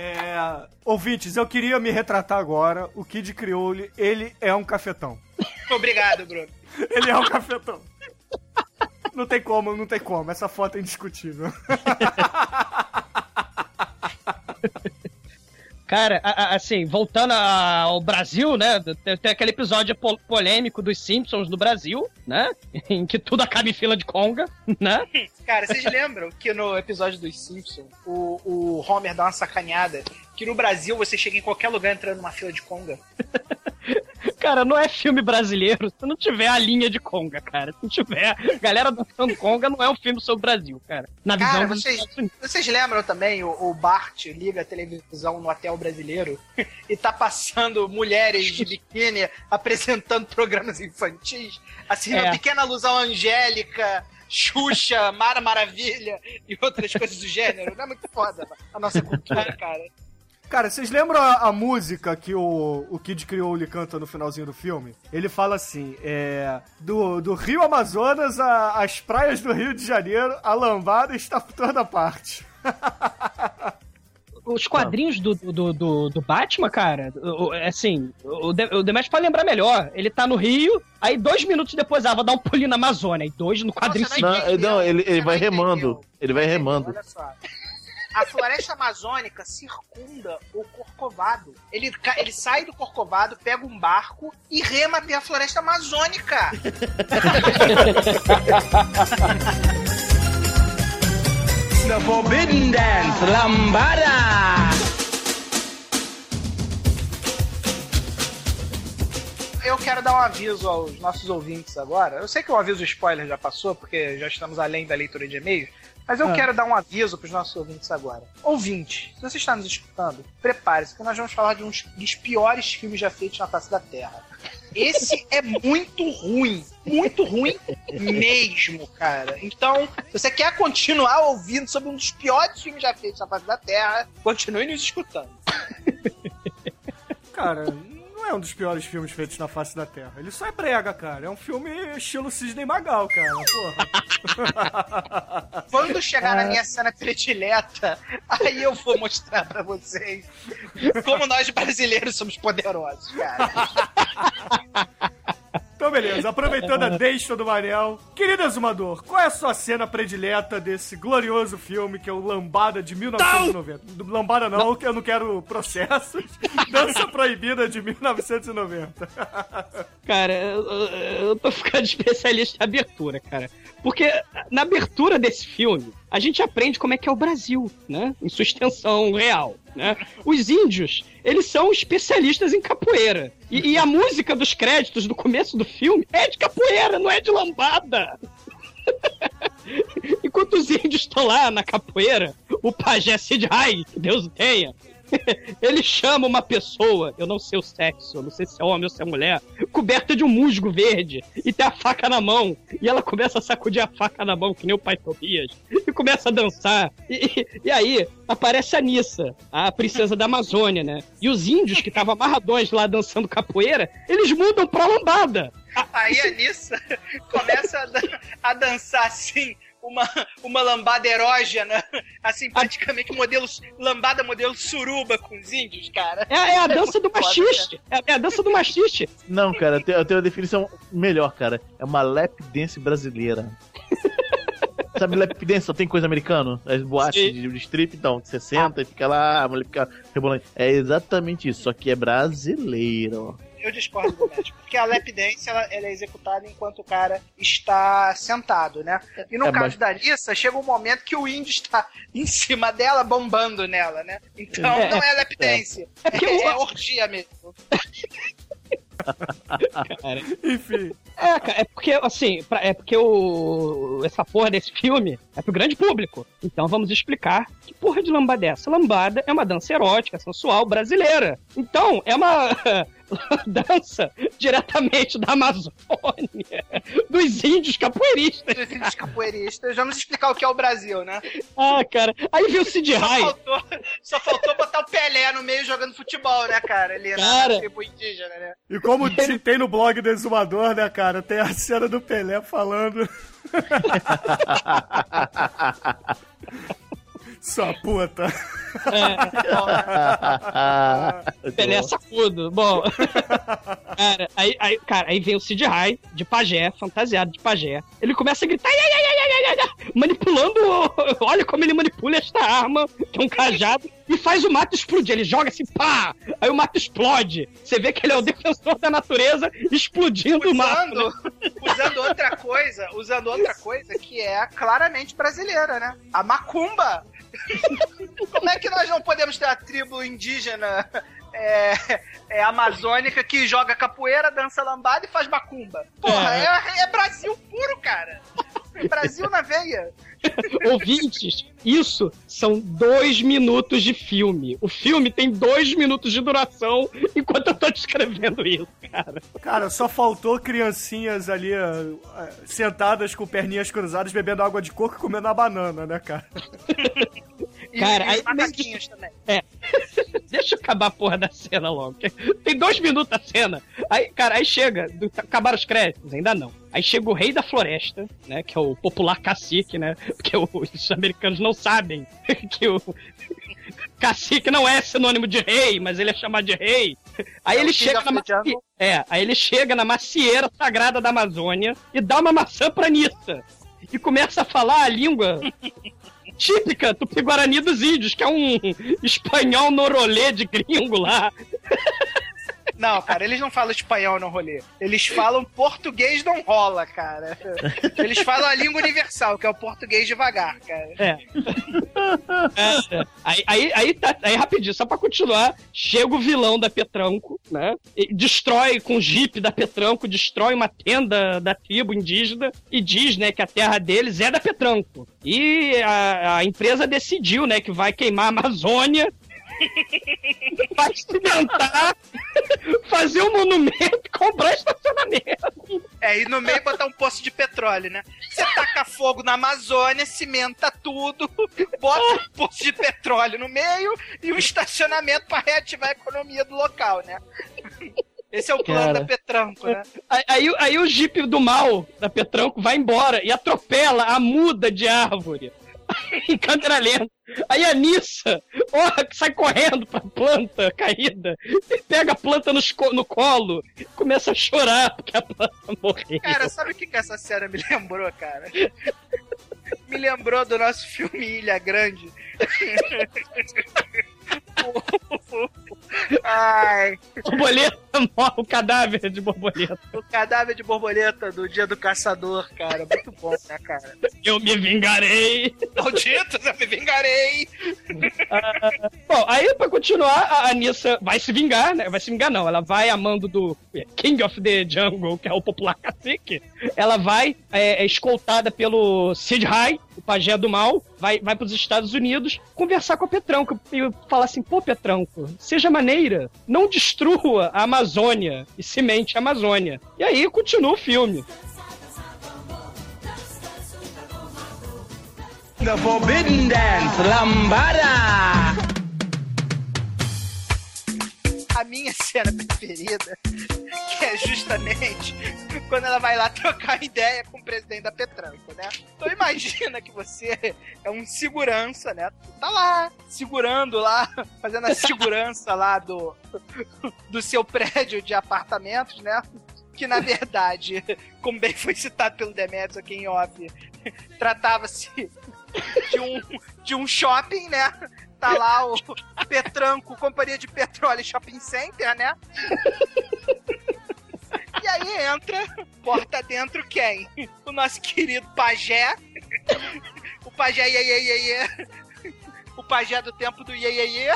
É, ouvintes, eu queria me retratar agora. O Kid Criole, ele é um cafetão. Obrigado, Bruno. Ele é um cafetão. Não tem como, não tem como. Essa foto é indiscutível. Cara, a- a- assim, voltando a- ao Brasil, né? Tem, tem aquele episódio po- polêmico dos Simpsons no Brasil, né? Em que tudo acaba em fila de conga, né? Cara, vocês lembram que no episódio dos Simpsons, o, o Homer dá uma sacaneada que no Brasil você chega em qualquer lugar entrando numa fila de conga? Cara, não é filme brasileiro se não tiver a linha de conga, cara. Se não tiver galera dançando conga, não é um filme sobre o Brasil, cara. Na visão Cara, vocês, vocês lembram também o, o Bart liga a televisão no hotel brasileiro e tá passando mulheres de biquíni apresentando programas infantis? Assim, É. uma pequena alusão angélica, Xuxa, Mara Maravilha e outras coisas do gênero. Não é muito foda a nossa cultura, cara. Cara, vocês lembram a, a música que o, o Kid Crioulo canta no finalzinho do filme? Ele fala assim, é... Do, do Rio Amazonas a- às praias do Rio de Janeiro, a lambada está por toda parte. Os quadrinhos do, do, do, do Batman, cara, o- o- assim, o, De- o Demetrio pode lembrar melhor. Ele tá no Rio, aí dois minutos depois, ah, vou dar um pulinho na Amazônia. E dois no quadrinho Nossa, não seguinte. Não, ele, ele você vai remando. Ele vai remando. Olha só. A floresta amazônica circunda o Corcovado. Ele, ele sai do Corcovado, pega um barco e rema até a floresta amazônica. The Forbidden Dance, Lambada. Eu quero dar um aviso aos nossos ouvintes agora. Eu sei que o aviso spoiler já passou, porque já estamos além da leitura de e-mails. Mas eu quero dar um aviso para os nossos ouvintes agora. Ouvinte, se você está nos escutando, prepare-se, porque nós vamos falar de um dos piores filmes já feitos na face da Terra. Esse é muito ruim. Muito ruim mesmo, cara. Então, se você quer continuar ouvindo sobre um dos piores filmes já feitos na face da Terra, continue nos escutando. Cara, não é um dos piores filmes feitos na face da Terra. Ele só é brega, cara. É um filme estilo Sidney Magal, cara. Porra. Quando chegar na minha cena predileta, aí eu vou mostrar pra vocês como nós brasileiros somos poderosos, cara. Beleza. Aproveitando a deixa do Manel. Querido Exumador, qual é a sua cena predileta desse glorioso filme que é o Lambada de 1990? Do Lambada não, que eu não quero processos. Dança Proibida de 1990. Cara, eu- eu tô ficando especialista em abertura, cara. Porque na abertura desse filme, a gente aprende como é que é o Brasil, né? Em sua extensão real, né? Os índios, eles são especialistas em capoeira. E, e a música dos créditos do começo do filme é de capoeira, não é de lambada. Enquanto os índios estão lá na capoeira, o pajé Sid Rai, que Deus o tenha, ele chama uma pessoa, eu não sei o sexo, eu não sei se é homem ou se é mulher, coberta de um musgo verde e tem a faca na mão. E ela começa a sacudir a faca na mão, que nem o pai Tobias, e começa a dançar. E, e- e aí aparece a Nissa, a princesa da Amazônia, né? E os índios que estavam amarradões lá dançando capoeira, eles mudam pra lambada. Aí a Nissa começa a, dan- a dançar assim. Uma, uma lambada erógena, assim, praticamente modelo, lambada modelo suruba com os índios, cara. É, é a dança do foda, machiste. É, é a dança do machiste. Não, cara, eu tenho, eu tenho uma definição melhor, cara. É uma lap dance brasileira. Sabe lap dance? Só tem coisa americana? As boates Sim. de, de strip, então, que você senta e fica lá, a mulher fica rebolando. É exatamente isso, só que é brasileiro. Eu discordo do médico. Porque a lap dance ela, ela é executada enquanto o cara está sentado, né? E no É, caso mas- da Alissa, chega um momento que o índio está em cima dela, bombando nela, né? Então É, não é lap dance. É É, é orgia mesmo. Cara. Enfim. É, cara, é porque, assim, pra- é porque o, essa porra desse filme é pro grande público. Então vamos explicar que porra de lambada é essa. Lambada é uma dança erótica, sensual, brasileira. Então, é uma dança diretamente da Amazônia, dos índios capoeiristas. Dos índios capoeiristas. Vamos explicar o que é o Brasil, né? Ah, cara. Aí viu o Sid Só Rai. faltou, só faltou botar o Pelé no meio jogando futebol, né, cara? Ali na- Cara. na tribo indígena, né? E como te- tem no blog do Exumador, né, cara? Tem a cena do Pelé falando. Sua puta. Pelé sacudo. Bom. cara, aí, aí, cara, aí vem o Sid High, de pajé, fantasiado de pajé. Ele começa a gritar, ai, ai, ai, ai, ai, ai, manipulando. Olha como ele manipula esta arma, que é um cajado, e faz o mato explodir. Ele joga assim, pá! Aí o mato explode. Você vê que ele é o defensor da natureza explodindo o mato. né? Usando, usando outra coisa, usando outra coisa que é claramente brasileira, né? A macumba. Como é que nós não podemos ter a tribo indígena é, é, amazônica que joga capoeira, dança lambada e faz macumba? Porra, é, é Brasil puro, cara. Brasil na veia. Ouvintes, isso são dois minutos de filme. O filme tem dois minutos de duração enquanto eu tô descrevendo isso, cara. Cara, só faltou criancinhas ali eh, sentadas com perninhas cruzadas, bebendo água de coco e comendo uma banana, né, cara? E, Cara, e aí- os macaquinhos também. É. Deixa eu acabar a porra da cena logo. Tem dois minutos a cena. Aí, cara, aí chega. do- acabaram os créditos? Ainda não. Aí chega o rei da floresta, né? Que é o popular cacique, né? Porque os americanos não sabem que o. Cacique não é sinônimo de rei, mas ele é chamado de rei. Aí É ele chega na macie- É, aí ele chega na macieira sagrada da Amazônia e dá uma maçã pra Nissa. E começa a falar a língua típica tupi-guarani dos índios, que é um espanhol norolê de gringo lá. Não, cara, eles não falam espanhol no rolê. Eles falam português não rola, cara. Eles falam a língua universal, que é o português devagar, cara. É. É, é. Aí, aí, aí, tá- aí, rapidinho, só pra continuar, chega o vilão da Petranco, né? E destrói com o jeep da Petranco, destrói uma tenda da tribo indígena e diz, né, que a terra deles é da Petranco. E a, a empresa decidiu, né, que vai queimar a Amazônia. Vai cimentar, fazer um monumento e comprar estacionamento. É, e no meio botar um poço de petróleo, né? Você taca fogo na Amazônia, cimenta tudo, bota um poço de petróleo no meio e um estacionamento pra reativar a economia do local, né? Esse é o plano Cara. da Petranco, né? Aí, aí, aí o Jeep do mal da Petranco vai embora e atropela a muda de árvore. em câmera lenta. Aí a Nissa, que sai correndo pra planta caída, e pega a planta co- no colo e começa a chorar porque a planta morreu. Cara, sabe o que, que essa cena me lembrou, cara? Me lembrou do nosso filme Ilha Grande. Ai, borboleta morre, o cadáver de borboleta. o cadáver de borboleta do dia do caçador, cara. Muito bom, né, cara? Eu me vingarei. Malditos, eu me vingarei! Bom, aí pra continuar, a Anissa vai se vingar, né? Vai se vingar, não. Ela vai amando do King of the Jungle, que é o popular cacique. Ela vai, é, é escoltada pelo Sid High, o pajé do mal, vai, vai pros Estados Unidos conversar com a Petranco e falar assim: pô, Petranco, seja maneira, não destrua a Amazônia e cimente a Amazônia. E aí continua o filme. The Forbidden Dance, Lambada! A minha cena preferida, que é justamente quando ela vai lá trocar ideia com o presidente da Petranco, né? Então imagina que você é um segurança, né? Tá lá, segurando lá, fazendo a segurança lá do, do seu prédio de apartamentos, né? Que na verdade, como bem foi citado pelo Demetrius aqui em off, tratava-se de um, de um shopping, né? Tá lá o Petranco, Companhia de Petróleo Shopping Center, né? E aí entra, porta dentro quem? O nosso querido pajé. O pajé iê, iê, iê, iê. O pajé do tempo do iê, iê, iê.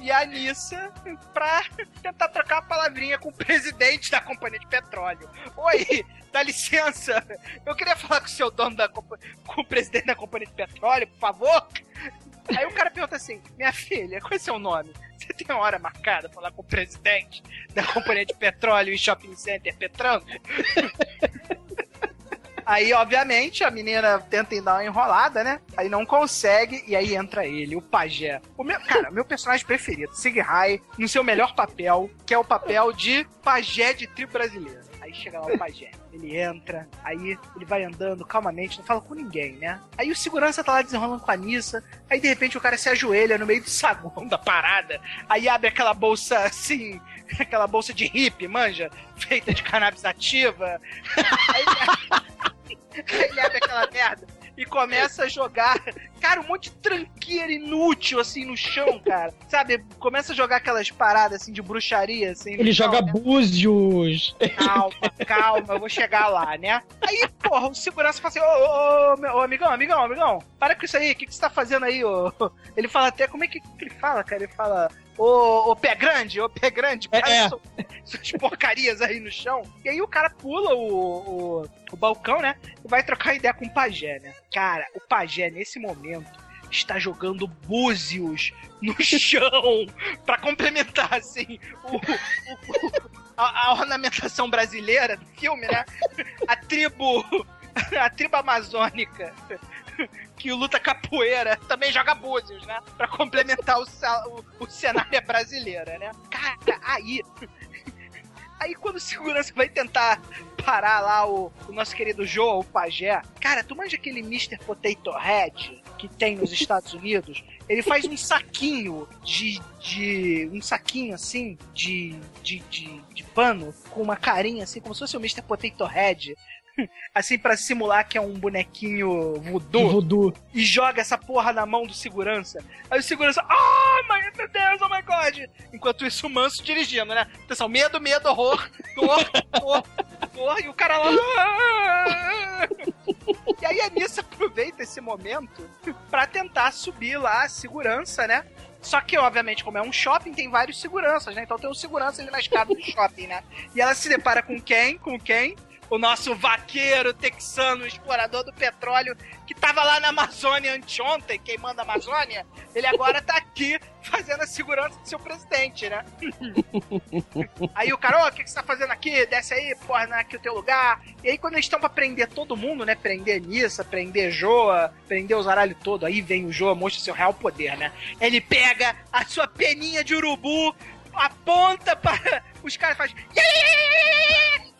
E a Nissa pra tentar trocar uma palavrinha com o presidente da Companhia de Petróleo. Oi, dá licença. Eu queria falar com o seu dono da com o presidente da Companhia de Petróleo, por favor. Aí o cara pergunta assim: Minha filha, qual é seu nome? Você tem uma hora marcada pra falar com o presidente da Companhia de Petróleo e Shopping Center Petranco? Aí, obviamente, a menina tenta dar uma enrolada, né? Aí não consegue, e aí entra ele, o pajé. O meu, cara, meu personagem preferido, Sig Rai, no seu melhor papel, que é o papel de pajé de tribo brasileira. Aí chega lá o pajé. Ele entra, aí ele vai andando calmamente, não fala com ninguém, né? Aí o segurança tá lá desenrolando com a Nissa. Aí de repente o cara se ajoelha no meio do saguão da parada. Aí abre aquela bolsa assim, aquela bolsa de hippie, manja? Feita de cannabis ativa. Aí ele, abre aquela merda e começa a jogar, cara, um monte de tranqueira inútil, assim, no chão, cara. Sabe? Começa a jogar aquelas paradas, assim, de bruxaria, assim. Ele joga né? búzios. Calma, calma, eu vou chegar lá, né? Aí, porra, o segurança fala assim, ô, ô, ô, meu- ô, amigão, amigão, amigão, para com isso aí, o que, que você tá fazendo aí, ô? Ele fala até, como é que, que ele fala, cara? Ele fala, ô, ô pé grande, ô pé grande, para É, é. suas porcarias aí no chão. E aí o cara pula o, o, o balcão, né? E vai trocar ideia com o pajé, né? Cara, o pajé, nesse momento, está jogando búzios no chão pra complementar, assim, o, o- o- a, a ornamentação brasileira do filme, né? A tribo. A tribo amazônica que luta capoeira também joga búzios, né? Pra complementar o, o, o cenário brasileira, né? Cara, aí. Aí quando o segurança vai tentar parar lá o, o nosso querido Joe, o pajé, cara, tu manja aquele Mr. Potato Head que tem nos Estados Unidos? Ele faz um saquinho de. de um saquinho assim, de, de, de, de pano, com uma carinha assim, como se fosse o Mr. Potato Head. Assim, pra simular que é um bonequinho voodoo Voodoo. e joga essa porra na mão do segurança. Aí o segurança, ah, my, meu Deus, oh my god! Enquanto isso, o manso dirigindo, né? Atenção, medo, medo, horror, dor, dor, dor, e o cara lá. "Ah!" E aí a Nissa aproveita esse momento pra tentar subir lá a segurança, né? Só que, obviamente, como é um shopping, tem vários seguranças, né? Então tem um segurança ali na escada do shopping, né? E ela se depara com quem? Com quem? O nosso vaqueiro texano, explorador do petróleo, que tava lá na Amazônia anteontem, queimando a Amazônia, ele agora tá aqui fazendo a segurança do seu presidente, né? aí o cara, ô, o que, que você tá fazendo aqui? Desce aí, porra, não é aqui o teu lugar. E aí quando eles estão pra prender todo mundo, né? Prender Nissa, prender Joa, prender os aralho todo, aí vem o Joa, mostra seu real poder, né? Ele pega a sua peninha de urubu, aponta para... Os caras fazem...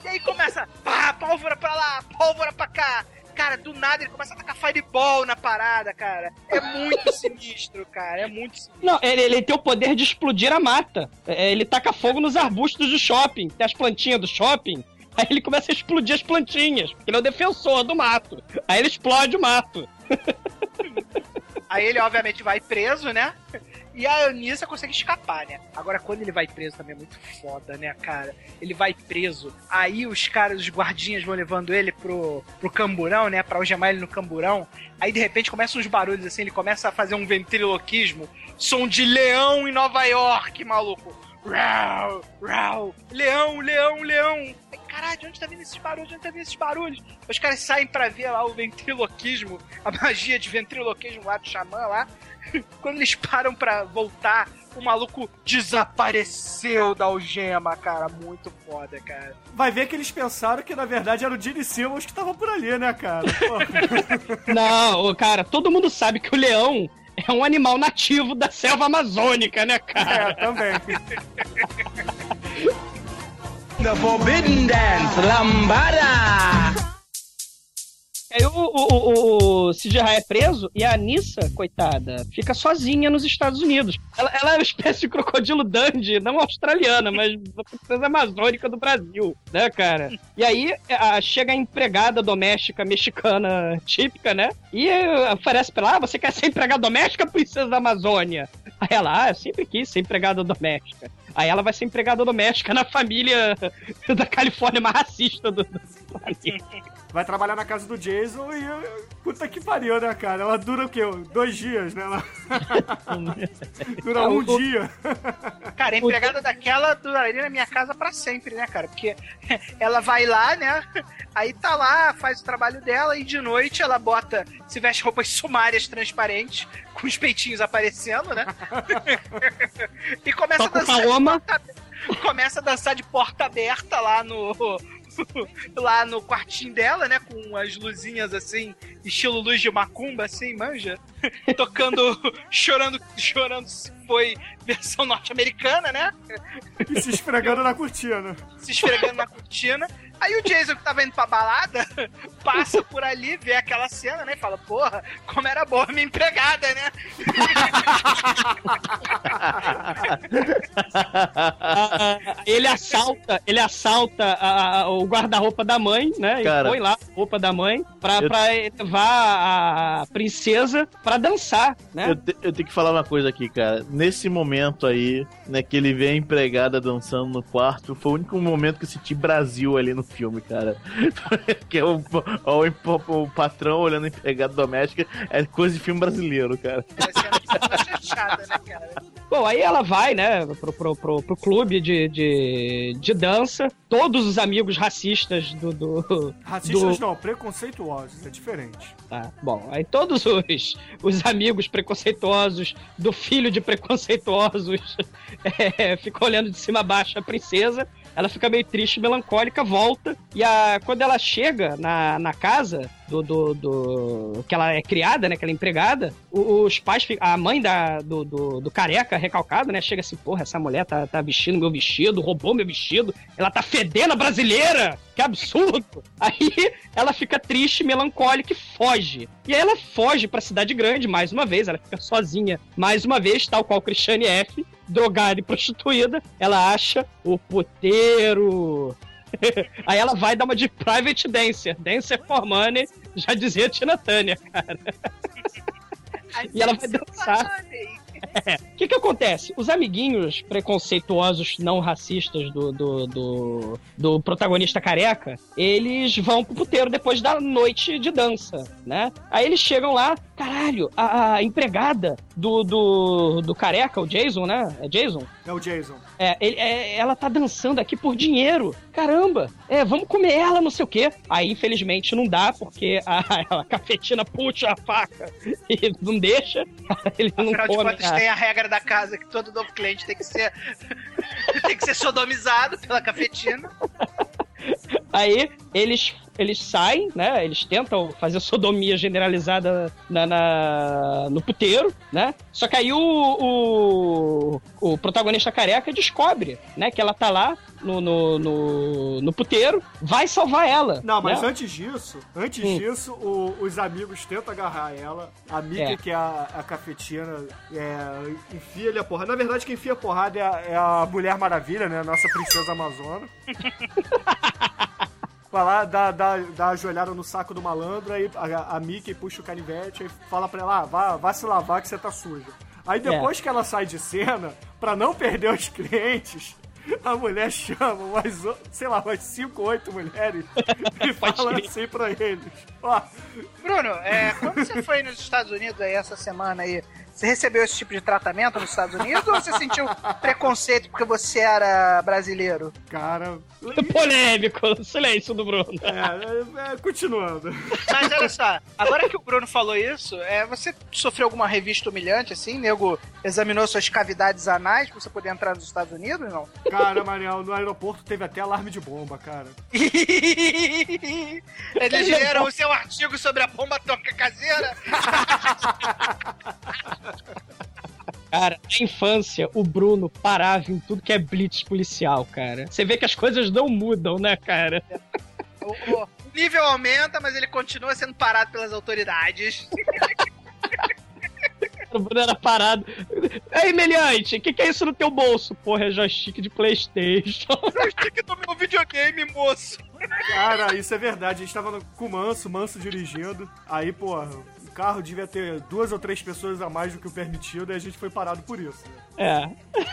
E aí começa, pá, pólvora pra lá, pólvora pra cá. Cara, do nada ele começa a tacar fireball na parada, cara. É muito sinistro, cara. É muito sinistro. Não, ele, ele tem o poder de explodir a mata. É, Ele taca fogo nos arbustos do shopping. Tem as plantinhas do shopping. Aí ele começa a explodir as plantinhas. Porque ele é o defensor do mato. Aí ele explode o mato. Aí ele, obviamente, vai preso, né? E a Anissa consegue escapar, né? Agora, quando ele vai preso também é muito foda, né, cara? Ele vai preso, aí os caras, os guardinhas vão levando ele pro, pro camburão, né? Pra algemar ele no camburão. Aí, de repente, começam uns barulhos assim, ele começa a fazer um ventriloquismo. Som de leão em Nova York, maluco. Rau, rau, leão, leão, leão. Caralho, de onde tá vindo esses barulhos? De onde tá vindo esses barulhos? Os caras saem pra ver lá o ventriloquismo, a magia de ventriloquismo lá do xamã lá. Quando eles param pra voltar, o maluco desapareceu da algema, cara. Muito foda, cara. Vai ver que eles pensaram que na verdade era o Gene Simmons que tava por ali, né, cara? Não, cara, todo mundo sabe que o leão é um animal nativo da selva amazônica, né, É, cara? também. The Forbidden Dance, Lambada! Aí o, o, o, o é preso e a Anissa, coitada, fica sozinha nos Estados Unidos. Ela, ela é uma espécie de crocodilo Dundee, não australiana, mas princesa amazônica do Brasil, né, cara? E aí a- chega a empregada doméstica mexicana típica, né? E oferece pra ela, ah, você quer ser empregada doméstica, princesa da Amazônia? Aí ela, ah, eu sempre quis ser empregada doméstica. Aí ela vai ser empregada doméstica na família da Califórnia mais racista do, do planeta. Vai trabalhar na casa do Jason e. Puta que pariu, né, cara? Ela dura o quê? Dois dias, né? Ela... dura um o- o- dia. Cara, a empregada daquela duraria na minha casa pra sempre, né, cara? Porque ela vai lá, né? Aí tá lá, faz o trabalho dela e de noite ela bota, se veste roupas sumárias transparentes, com os peitinhos aparecendo, né? e começa a Toca o dançar. de Paloma. Começa a dançar de porta aberta lá no. Lá no quartinho dela, né? Com as luzinhas assim, estilo luz de macumba, assim, manja. Tocando, chorando, chorando Playboy versão norte-americana, né? E se esfregando na cortina. Se esfregando na cortina. Aí o Jason, que tava indo pra balada, passa por ali, vê aquela cena, né? E fala, porra, como era boa minha empregada, né? ele assalta, ele assalta a- a- o guarda-roupa da mãe, né? Cara. E põe lá a roupa da mãe pra, Eu- pra levar a princesa pra dançar, né? Eu, te- eu tenho que falar uma coisa aqui, cara. Nesse momento aí, né, que ele vê a empregada dançando no quarto, foi o único momento que eu senti Brasil ali no filme, cara. que é o, o, o patrão olhando a empregada doméstica, é coisa de filme brasileiro, cara. É né, cara? Bom, aí ela vai, né, pro, pro, pro, pro clube de, de, de dança. Todos os amigos racistas do. do Racistas do- não, preconceituosos, é diferente. Tá, bom, aí todos os, os amigos preconceituosos do filho de preconceituosos é, ficam olhando de cima a baixo a princesa. Ela fica meio triste, melancólica, volta. E a, quando ela chega na, na casa do, do, do- que ela é criada, né? Que ela é empregada, os pais, a mãe da, do, do, do careca recalcado, né? Chega assim, porra, essa mulher tá, tá vestindo meu vestido, roubou meu vestido, ela tá fedendo a brasileira! Que absurdo! Aí ela fica triste, melancólica e foge. E aí ela foge pra cidade grande, mais uma vez, ela fica sozinha, mais uma vez, tal qual Christiane F., drogada e prostituída, ela acha o puteiro. Aí ela vai dar uma de private dancer, dancer for money, já dizia Tina Turner, cara. E ela vai dançar. O que que acontece? Os amiguinhos preconceituosos não racistas do, do, do, do protagonista careca, eles vão pro puteiro depois da noite de dança, né? Aí eles chegam lá, caralho, a, a empregada do, do, do careca, o Jason, né? É Jason? É o Jason. É, ele- é, ela tá dançando aqui por dinheiro. Caramba! É, vamos comer ela, não sei o quê. Aí, infelizmente, não dá, porque a, a cafetina puxa a faca e não deixa. Ele não Afinal de come. contas, a- tem a regra da casa que todo novo cliente tem que ser. tem que ser sodomizado pela cafetina. Aí eles, eles saem, né? Eles tentam fazer sodomia generalizada na, na- no puteiro, né? Só que aí o, o, o protagonista careca descobre, né? Que ela tá lá no, no, no, no puteiro, vai salvar ela. Não, mas né? antes disso, antes Hum. disso, o- os amigos tentam agarrar ela. A Mika, É. que é a, a cafetina, é, enfia ele a porrada. Na verdade, quem enfia a porrada é a, é a Mulher Maravilha, né? Nossa princesa amazona. Vai lá, dá, dá, dá a joelhada no saco do malandro, aí a, a Mickey puxa o canivete e fala pra ela, ah, vá, vá se lavar que você tá suja. Aí depois que ela sai de cena, pra não perder os clientes, a mulher chama umas, o- sei lá, umas 5, 8 mulheres e fala assim pra eles. Ó, Bruno, é, quando você foi nos Estados Unidos aí essa semana aí, você recebeu esse tipo de tratamento nos Estados Unidos ou você sentiu preconceito porque você era brasileiro? cara. Polêmico, silêncio do Bruno. É, é, é, continuando. Mas olha só, agora que o Bruno falou isso, é, você sofreu alguma revista humilhante assim? Nego examinou suas cavidades anais pra você poder entrar nos Estados Unidos não? Cara, Mariel, no aeroporto teve até alarme de bomba, cara. Eles leram o seu artigo sobre a bomba toca caseira? Cara, na infância, o Bruno parava em tudo que é blitz policial, cara. Você vê que as coisas não mudam, né, cara? O, o- nível aumenta, mas ele continua sendo parado pelas autoridades. O Bruno era parado. Ei, meliante, o que, que é isso no teu bolso? Porra, é joystick de Playstation. Joystick do meu videogame, moço. Cara, isso é verdade. A gente tava no- com o Manso, Manso dirigindo. Aí, porra, carro devia ter duas ou três pessoas a mais do que o permitido e a gente foi parado por isso. Né? É.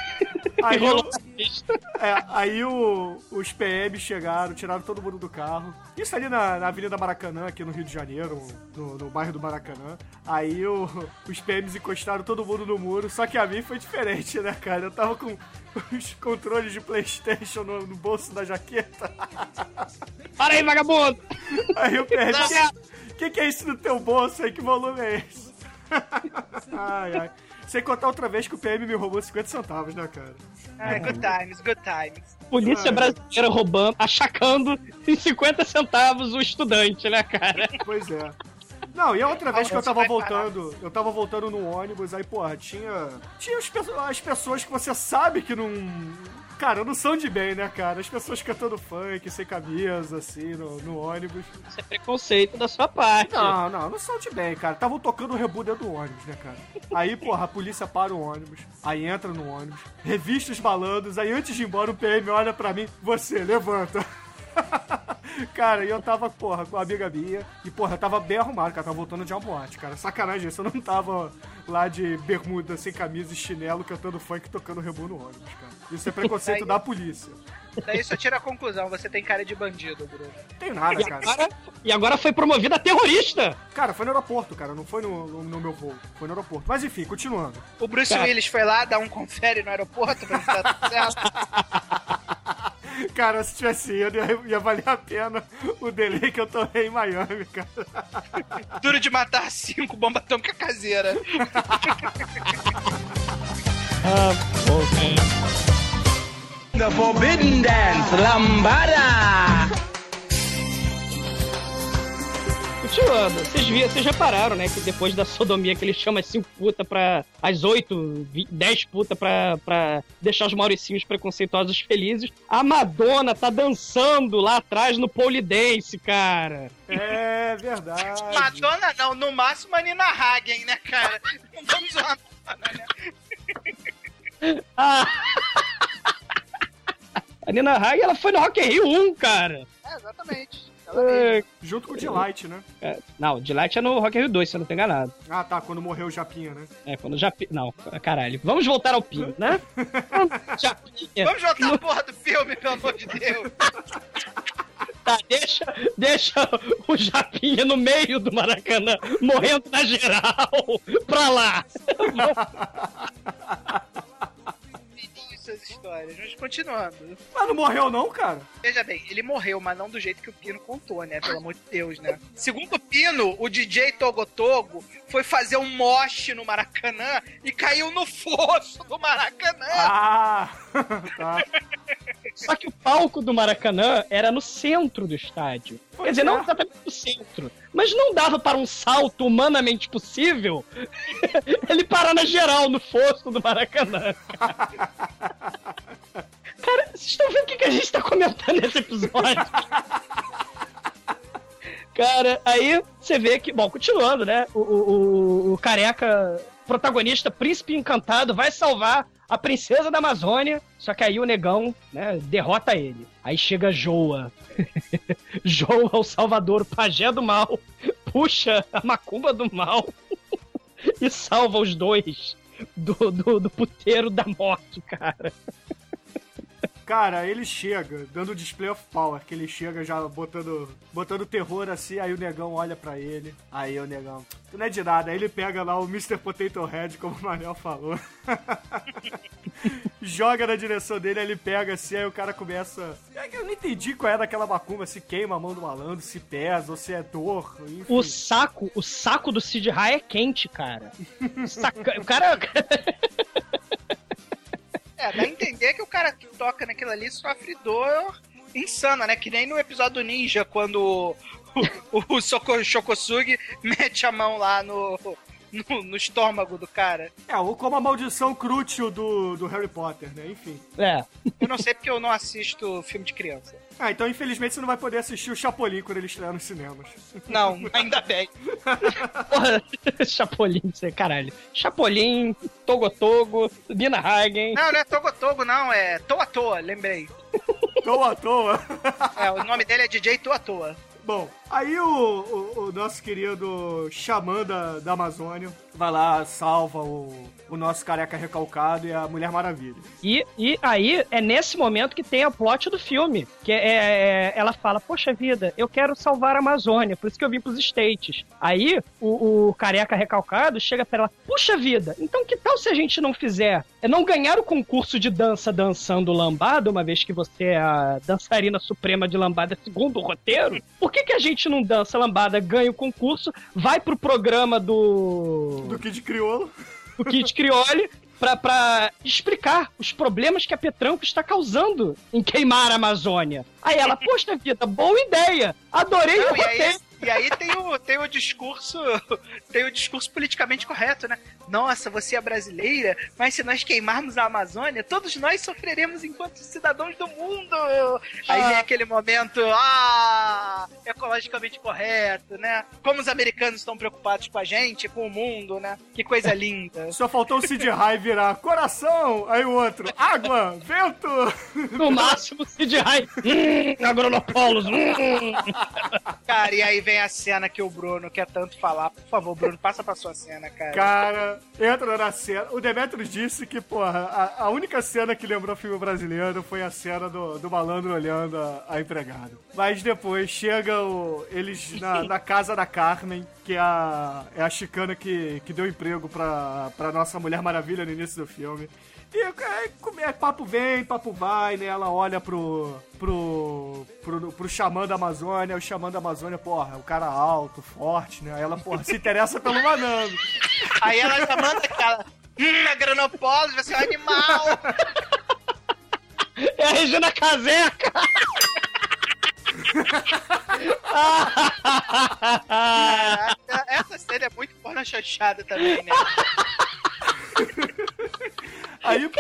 Aí, o- pista. é, aí o- os PMs chegaram, tiraram todo mundo do carro. Isso ali na, na Avenida Maracanã, aqui no Rio de Janeiro, no, no bairro do Maracanã. Aí o- os PMs encostaram todo mundo no muro, só que a mim foi diferente, né, cara? Eu tava com os controles de Playstation no, no bolso da jaqueta. Para aí, vagabundo! Aí eu perdi. O que, que é isso no teu bolso aí? Que volume é esse? ai, ai. Sem contar outra vez que o PM me roubou 50 centavos, né, cara? Ah, good times, good times. Polícia brasileira roubando, achacando em 50 centavos o estudante, né, cara? Pois é. Não, e a outra vez que eu tava voltando, eu tava voltando no ônibus, aí, porra, tinha. Tinha as pessoas que você sabe que não. Cara, não são de bem, né, cara? As pessoas cantando funk, sem camisa, assim, no, no ônibus. Isso é preconceito da sua parte. Não, não, não são de bem, cara. Estavam tocando o rebu dentro do ônibus, né, cara? Aí, porra, a polícia para o ônibus, aí entra no ônibus, revista os malandros, aí antes de ir embora o PM olha pra mim, você, levanta. cara, e eu tava, porra, com a amiga minha, e, porra, eu tava bem arrumado, cara, tava voltando de uma boate, cara. Sacanagem isso, eu não tava lá de bermuda, sem camisa e chinelo, cantando funk e tocando rebu no ônibus, cara. Isso é preconceito da polícia. Daí só tira a conclusão, você tem cara de bandido, Bruno. Não tem nada, E cara. agora, e agora foi promovido a terrorista. Cara, foi no aeroporto, cara, não foi no, no, no meu voo, foi no aeroporto. Mas enfim, continuando. O Bruce Cara. Willis foi lá dar um confere no aeroporto pra ver se tá tudo certo. Cara, se tivesse ido, ia, ia valer a pena o delay que eu tomei em Miami, cara. Duro de matar cinco, bomba tônica caseira. The Forbidden Dance, Lambada! Continuando, vocês viram, vocês repararam, né, que depois da sodomia que ele chama as 5 putas pra. as 8, 10 putas pra, pra deixar os mauricinhos preconceituosos felizes, a Madonna tá dançando lá atrás no pole dance, cara. É verdade. Madonna não, no máximo a Nina Hagen, né, cara? Não vamos zoar a Madonna, né? Ah. A Nina Hagen, ela foi no Rock in Rio 1, cara. É, exatamente. É, Junto com o Delight, né? é, não, Delight é no Rock in Rio 2, se eu não tô enganado. Ah, tá, quando morreu o Japinha, né? É, quando já... Não, caralho. Vamos voltar ao Pino, né? Japinha. Vamos jogar a porra do filme, pelo amor de Deus. Tá, deixa, deixa o Japinha no meio do Maracanã, morrendo na geral, pra lá. Histórias. Mas continuando. Mas não morreu não, cara? Veja bem, ele morreu, mas não do jeito que o Pino contou, né? Pelo amor de Deus, né? Segundo o Pino, o DJ Togo Togo foi fazer um moche no Maracanã e caiu no fosso do Maracanã. Ah, tá. Só que o palco do Maracanã era no centro do estádio. Quer dizer, não exatamente no centro. Mas não dava para um salto humanamente possível ele parar na geral, no fosso do Maracanã. Cara, vocês estão vendo o que que a gente tá comentando nesse episódio? Cara, aí você vê que, bom, continuando, né? O, o, o- o careca protagonista, príncipe encantado, vai salvar a princesa da Amazônia. Só que aí o negão, né, derrota ele. Aí chega Joa. Joa, o salvador, o pajé do mal, puxa a macumba do mal e salva os dois do, do, do puteiro da morte, cara. Cara, ele chega, dando display of power, que ele chega já botando, botando terror assim, aí o negão olha pra ele, aí o negão, tu não é de nada, aí ele pega lá o Mr. Potato Head, como o Manel falou, joga na direção dele, aí ele pega assim, aí o cara começa, é eu não entendi qual é daquela macumba, se queima a mão do malandro, se pesa, ou se é dor, enfim. O saco, o saco do Sid Rai é quente, cara. Saca- O cara. É, dá a entender que o cara que toca naquilo ali sofre dor insana, né? Que nem no episódio do Ninja, quando o, o, o Shokosugi mete a mão lá no, no, no estômago do cara. É, ou como a maldição crútil do, do Harry Potter, né, enfim. É. Eu não sei porque eu não assisto filme de criança. Ah, então infelizmente você não vai poder assistir o Chapolin quando ele estrear nos cinemas. Não, ainda bem. Porra, Chapolin, você, caralho. Chapolin, Togo Togo, Nina Hagen. Não, não é Togo Togo, não, é Toa Toa, lembrei. Tô à toa. É, o nome dele é DJ Toa Toa. Bom, aí o, o, o nosso querido xamã da, da Amazônia vai lá, salva o, o nosso careca recalcado e a Mulher Maravilha. E, e aí é nesse momento que tem a plot do filme. Que é, é- ela fala: Poxa vida, eu quero salvar a Amazônia, por isso que eu vim pros States. Aí o, o careca recalcado chega pra ela: Puxa vida, então que tal se a gente não fizer? É não ganhar o concurso de dança dançando lambada, uma vez que você é a dançarina suprema de lambada segundo o roteiro? Por que, que a gente não dança lambada, ganha o concurso, vai pro programa do Do Kid Criolo. o Kit Crioli pra, pra explicar os problemas que a Petranco está causando em queimar a Amazônia. Aí ela, poxa vida, boa ideia! Adorei Não, o e aí- roteiro! E aí tem o, tem o discurso, tem o discurso politicamente correto, né? Nossa, você é brasileira, mas se nós queimarmos a Amazônia, todos nós sofreremos enquanto cidadãos do mundo. Aí vem aquele momento, ah, ecologicamente correto, né? Como os americanos estão preocupados com a gente, com o mundo, né? Que coisa linda. Só faltou o Sid Rai virar coração, aí o outro, água, vento. No máximo, Sid Rai. Hum, agronopolos. Hum. Cara, e aí vem a cena que o Bruno quer tanto falar. Por favor, Bruno, passa pra sua cena, cara. Cara, entra na cena. O Demetrius disse que, porra, a, a única cena que lembrou filme brasileiro foi a cena do, do malandro olhando a, a empregada. Mas depois chega o, eles na, na casa da Carmen, que é a, é a chicana que, que deu emprego pra, pra nossa Mulher Maravilha no início do filme. E é, é, papo vem, papo vai, né? Ela olha pro, pro, pro, pro xamã da Amazônia, o xamã da Amazônia, porra, é um cara alto, forte, né? Aí ela, porra, se interessa pelo Manando. Aí ela já manda aquela. Hum, a Granopólise ser um animal! É a Regina Caseca! Caraca, essa cena é muito porna chanchada também, né? Aí, pô,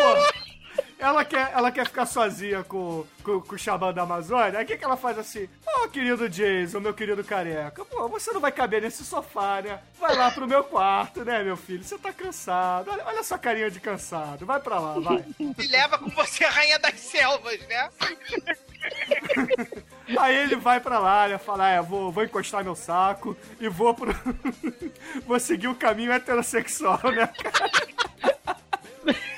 ela quer, ela quer ficar sozinha com, com, com o xamã da Amazônia. Aí o que, que ela faz assim? Ô, querido Jason, meu querido careca, pô, você não vai caber nesse sofá, né? Vai lá pro meu quarto, né, meu filho? Você tá cansado. Olha, olha sua carinha de cansado. Vai pra lá, vai. E leva com você a rainha das selvas, né? Aí ele vai pra lá, né? Fala, é, vou, vou encostar meu saco e vou pro. vou seguir o caminho heterossexual, né, cara?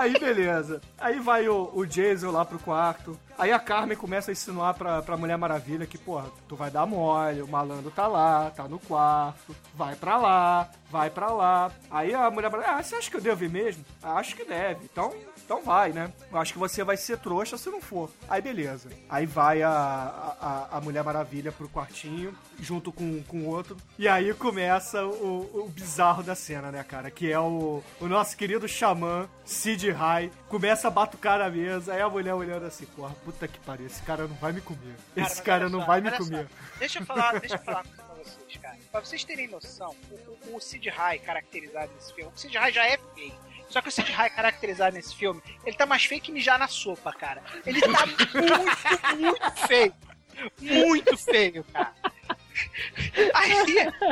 Aí, beleza. Aí vai o, o Jason lá pro quarto. Aí a Carmen começa a insinuar pra, pra Mulher Maravilha que, porra, tu vai dar mole, o malandro tá lá, tá no quarto, vai pra lá, vai pra lá. Aí a Mulher Maravilha, ah, você acha que eu devo ir mesmo? Ah, acho que deve. Então, então vai, né? Eu acho que você vai ser trouxa se não for. Aí beleza. Aí vai a, a, a Mulher Maravilha pro quartinho, junto com, o outro. E aí começa o, o bizarro da cena, né, cara? Que é o, o nosso querido xamã, Sid Rai, começa a batucar na mesa. Aí a mulher olhando assim, porra, puta que pariu, esse cara não vai me comer. Esse cara não só, vai me olha só. comer. Deixa eu falar, deixa eu falar uma coisa pra vocês, cara. Pra vocês terem noção, o, o, o Sid Rai caracterizado nesse filme, o Sid Rai já é feio. Só que o Sid Rai caracterizado nesse filme, ele tá mais feio que mijar na sopa, cara. Ele tá muito, muito feio. Muito feio, cara. Aí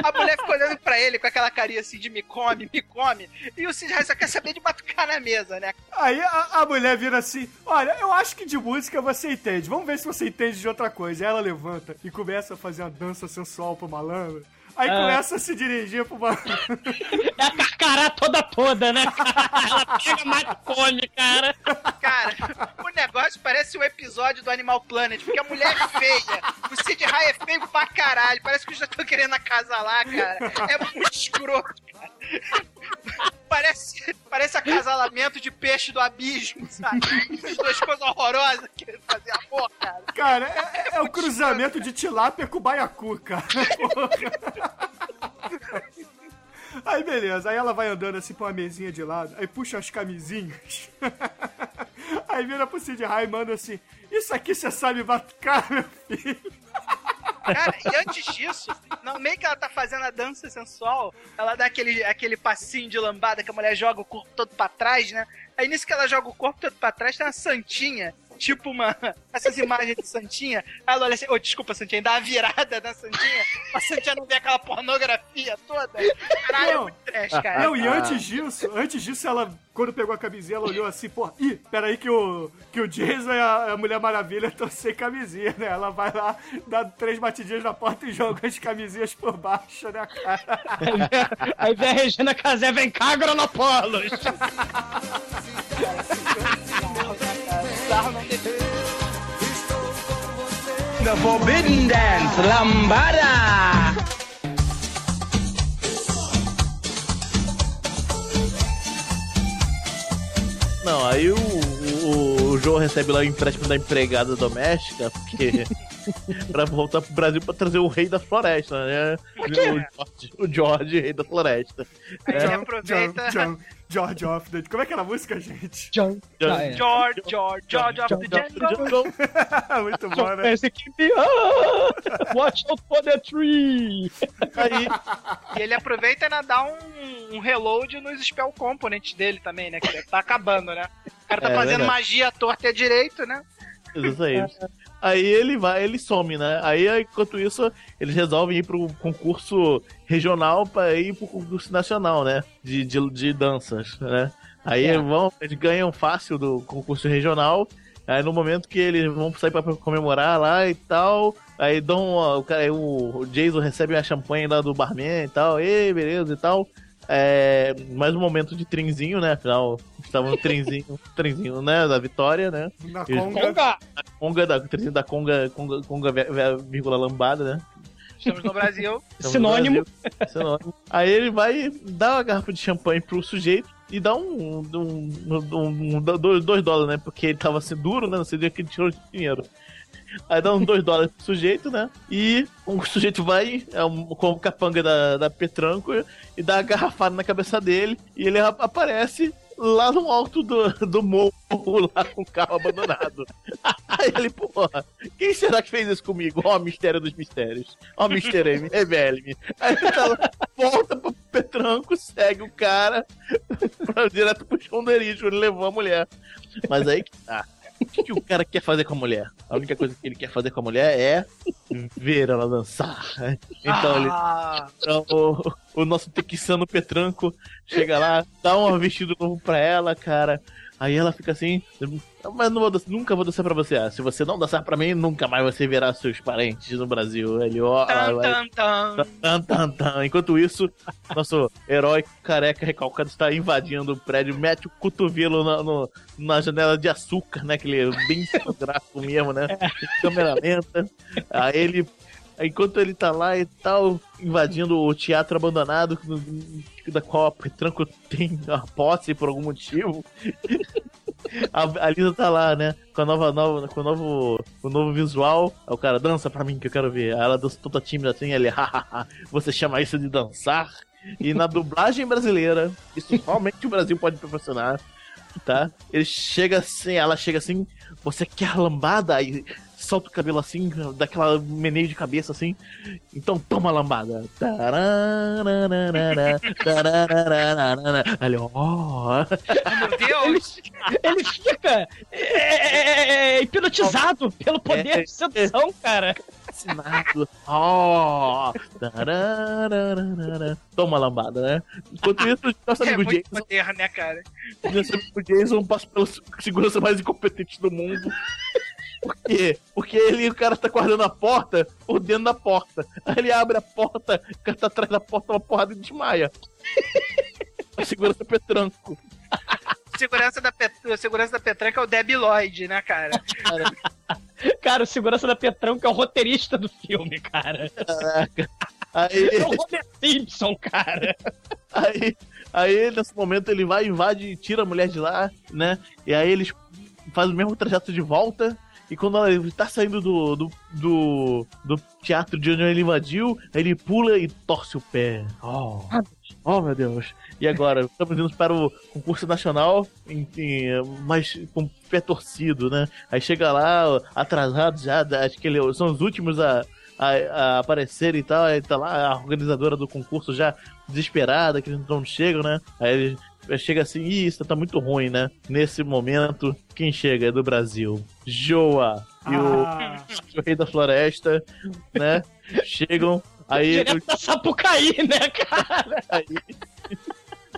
a mulher fica olhando pra ele com aquela carinha assim de me come, me come. E o Sid só quer saber de batucar na mesa, né? Aí a, a mulher vira assim: Olha, eu acho que de música você entende. Vamos ver se você entende de outra coisa. Aí ela levanta e começa a fazer uma dança sensual pro malandro. Aí Ah. começa a se dirigir pro malandro. É a carcará toda toda, né? Ela pega mais e come, cara. Cara, o negócio parece um episódio do Animal Planet, porque a mulher é feia. O Sid Rai é feio pra caralho. Parece que eu já tô querendo acasalar, cara. É muito escroto. Parece, parece acasalamento de peixe do abismo, sabe? As duas coisas horrorosas querendo fazer amor, cara. Cara, é, é- é o cruzamento de tilápia com baiacu, cara. Aí beleza, aí ela vai andando assim pra uma mesinha de lado, aí puxa as camisinhas. Aí vira pro Sid Rai e manda assim: Isso aqui você sabe batucar, meu filho? Cara, e antes disso, no meio que ela tá fazendo a dança sensual, ela dá aquele, aquele passinho de lambada que a mulher joga o corpo todo pra trás, né? Aí nisso que ela joga o corpo todo pra trás, tem uma santinha. Tipo uma. Essas imagens de Santinha. Ela olha assim, ô, desculpa, Santinha, dá uma virada na Santinha. A Santinha não vê aquela pornografia toda. Caralho, é Não. muito trash, cara. Não, e antes disso, antes disso, ela, quando pegou a camisinha, ela olhou assim, pô, ih, peraí que o, que o Jason e a, a Mulher Maravilha estão sem camisinha, né? Ela vai lá, dá três batidinhas na porta e joga as camisinhas por baixo, né, cara? Aí vem a Regina Casé, vem cá, Agronopolos. The Forbidden Dance, Lambada! Não, aí o, o, o João recebe lá o empréstimo da empregada doméstica, porque pra voltar pro Brasil pra trazer o rei da floresta, né? O George, o George, rei da floresta. Aí É. ele aproveita. John, John, George of the... Como é que era a música, gente? John. Ah, é. George, George, George of the Jungle. Muito bom, né? Esse que me-! Watch out for the tree! Aí, E ele aproveita e ainda dá um, um reload nos spell components dele também, né? Que deve tá acabando, né? O cara tá É, fazendo verdade. magia à torta e à direito, né? Exatamente. Aí ele vai, ele some, né? Aí, enquanto isso, eles resolvem ir pro concurso regional pra ir pro concurso nacional, né? De, de, de danças, né? Aí É. vão, eles ganham fácil do concurso regional. Aí no momento que eles vão sair pra comemorar lá e tal, aí dão uma- o, cara, o, o Jason recebe a champanhe lá do barman e tal, e beleza e tal. É, mais um momento de trinzinho, né? Afinal, estava no trinzinho, trinzinho, né? Da vitória, né? Na conga. Conga! Conga da, trinzinho da Conga, Conga, Conga vírgula lambada, né? Estamos no Brasil. Estamos Sinônimo. no Brasil. Sinônimo. Aí ele vai dar uma garrafa de champanhe pro sujeito e dá um. um, um, um- dois, dois dólares, né? Porque ele tava assim duro, né? Não sei de que ele tirou dinheiro. Aí dá uns dois dólares pro sujeito, né? E o sujeito vai, é um, com o capanga da, da Petranco, e dá a garrafada na cabeça dele, e ele aparece lá no alto do, do morro, lá com o carro abandonado. Aí ele, porra, quem será que fez isso comigo? Ó, mistério dos mistérios. Ó, Mr. M, revele-me. Aí ele tá lá, volta pro Petranco, segue o cara pra, direto pro esconderijo, ele levou a mulher. Mas aí que tá. O que, que o cara quer fazer com a mulher? A única coisa que ele quer fazer com a mulher é ver ela dançar. Então ele Ah, então, o, o nosso tequissano Petranco chega lá, dá um vestido novo pra ela, cara. Aí ela fica assim, mas não vou nunca vou dançar pra você. Ah, se você não dançar pra mim, nunca mais você verá seus parentes no Brasil. Ele, ó, tan, tan, tan. Enquanto isso, nosso herói careca recalcado está invadindo o prédio, mete o cotovelo na, no- na janela de açúcar, né? Aquele bem fotográfico mesmo, né? Em câmera lenta. Aí ele. Enquanto ele tá lá e tal, invadindo o teatro abandonado, da qual a Petranco tem a posse por algum motivo. A, a Lisa tá lá, né? Com a nova, nova com o novo, o novo visual. Aí o cara dança pra mim que eu quero ver. Aí ela dança toda tímida assim, ele, hahaha, você chama isso de dançar? E na dublagem brasileira, isso somente o Brasil pode proporcionar, tá? Ele chega assim, ela chega assim, você quer lambada? Aí solta o cabelo assim, daquela meneio de cabeça assim. Então toma lambada. Ele, ó. Meu Deus! Ele fica hipnotizado pelo poder de sedução, cara. Ó. Tarararara. Toma lambada, né? Enquanto isso, nosso É amigo muito Jason, poder, né, cara? nosso amigo Jason passa pela segurança mais incompetente do mundo. Por quê? Porque ele, o cara tá guardando a porta por dentro da porta. Aí ele abre a porta, o cara tá atrás da porta, uma porrada e desmaia. A segurança Petranco. Segurança da, Pet... Segurança da Petranca é o Debbie Lloyd, né, cara? Cara, o segurança da Petrão, que é o roteirista do filme, cara. Caraca. Aí, É o Homer Simpson, cara. Aí, aí, nesse momento, ele vai, invade e tira a mulher de lá, né? E aí eles fazem o mesmo trajeto de volta. E quando ela tá saindo do, do, do, do teatro de onde ele invadiu, aí ele pula e torce o pé. Oh, oh meu Deus. E agora, estamos indo para o concurso nacional, em, mas com o pé torcido, né? Aí chega lá, atrasado já, acho que ele, são os últimos a, a, a aparecer e tal. Aí tá lá a organizadora do concurso já desesperada, que eles não chegam, né? Aí ele chega assim, Ih, isso tá muito ruim, né? Nesse momento, quem chega é do Brasil. Joa e Ah. o, o Rei da Floresta, né? Chegam, aí. Direto da Sapucaí, né, cara? aí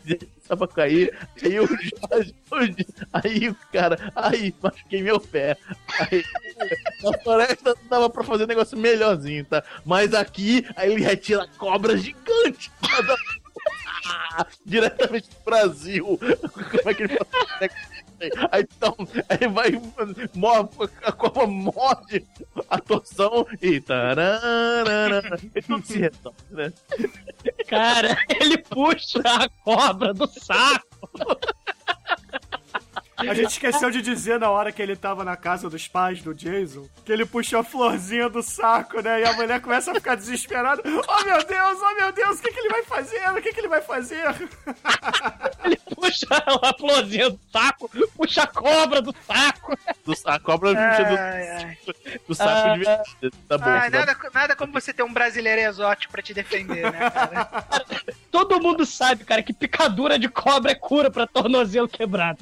Sabacaí, aí o Jorge, aí o cara, aí machuquei meu pé. Aí, na floresta dava pra fazer um negócio melhorzinho, tá? Mas aqui, aí ele retira cobra gigante. Diretamente do Brasil. Como é que ele faz? Aí então, aí vai, mo- a cobra morde a torção e tararara, e tudo se resolve, né? Cara, ele puxa a cobra do saco. A gente esqueceu de dizer na hora que ele tava na casa dos pais do Jason que ele puxou a florzinha do saco, né? E a mulher começa a ficar desesperada. Oh meu Deus, oh meu Deus, o que, que ele vai fazer? O que, que ele vai fazer? Ele puxa a florzinha do saco, puxa a cobra do saco. Do, a cobra puxa do, Ai, ai. do saco Ah, de verdade. Tá bom. Ai, tá nada, nada como você ter um brasileiro exótico pra te defender, né, cara? Todo mundo sabe, cara, que picadura de cobra é cura pra tornozelo quebrado.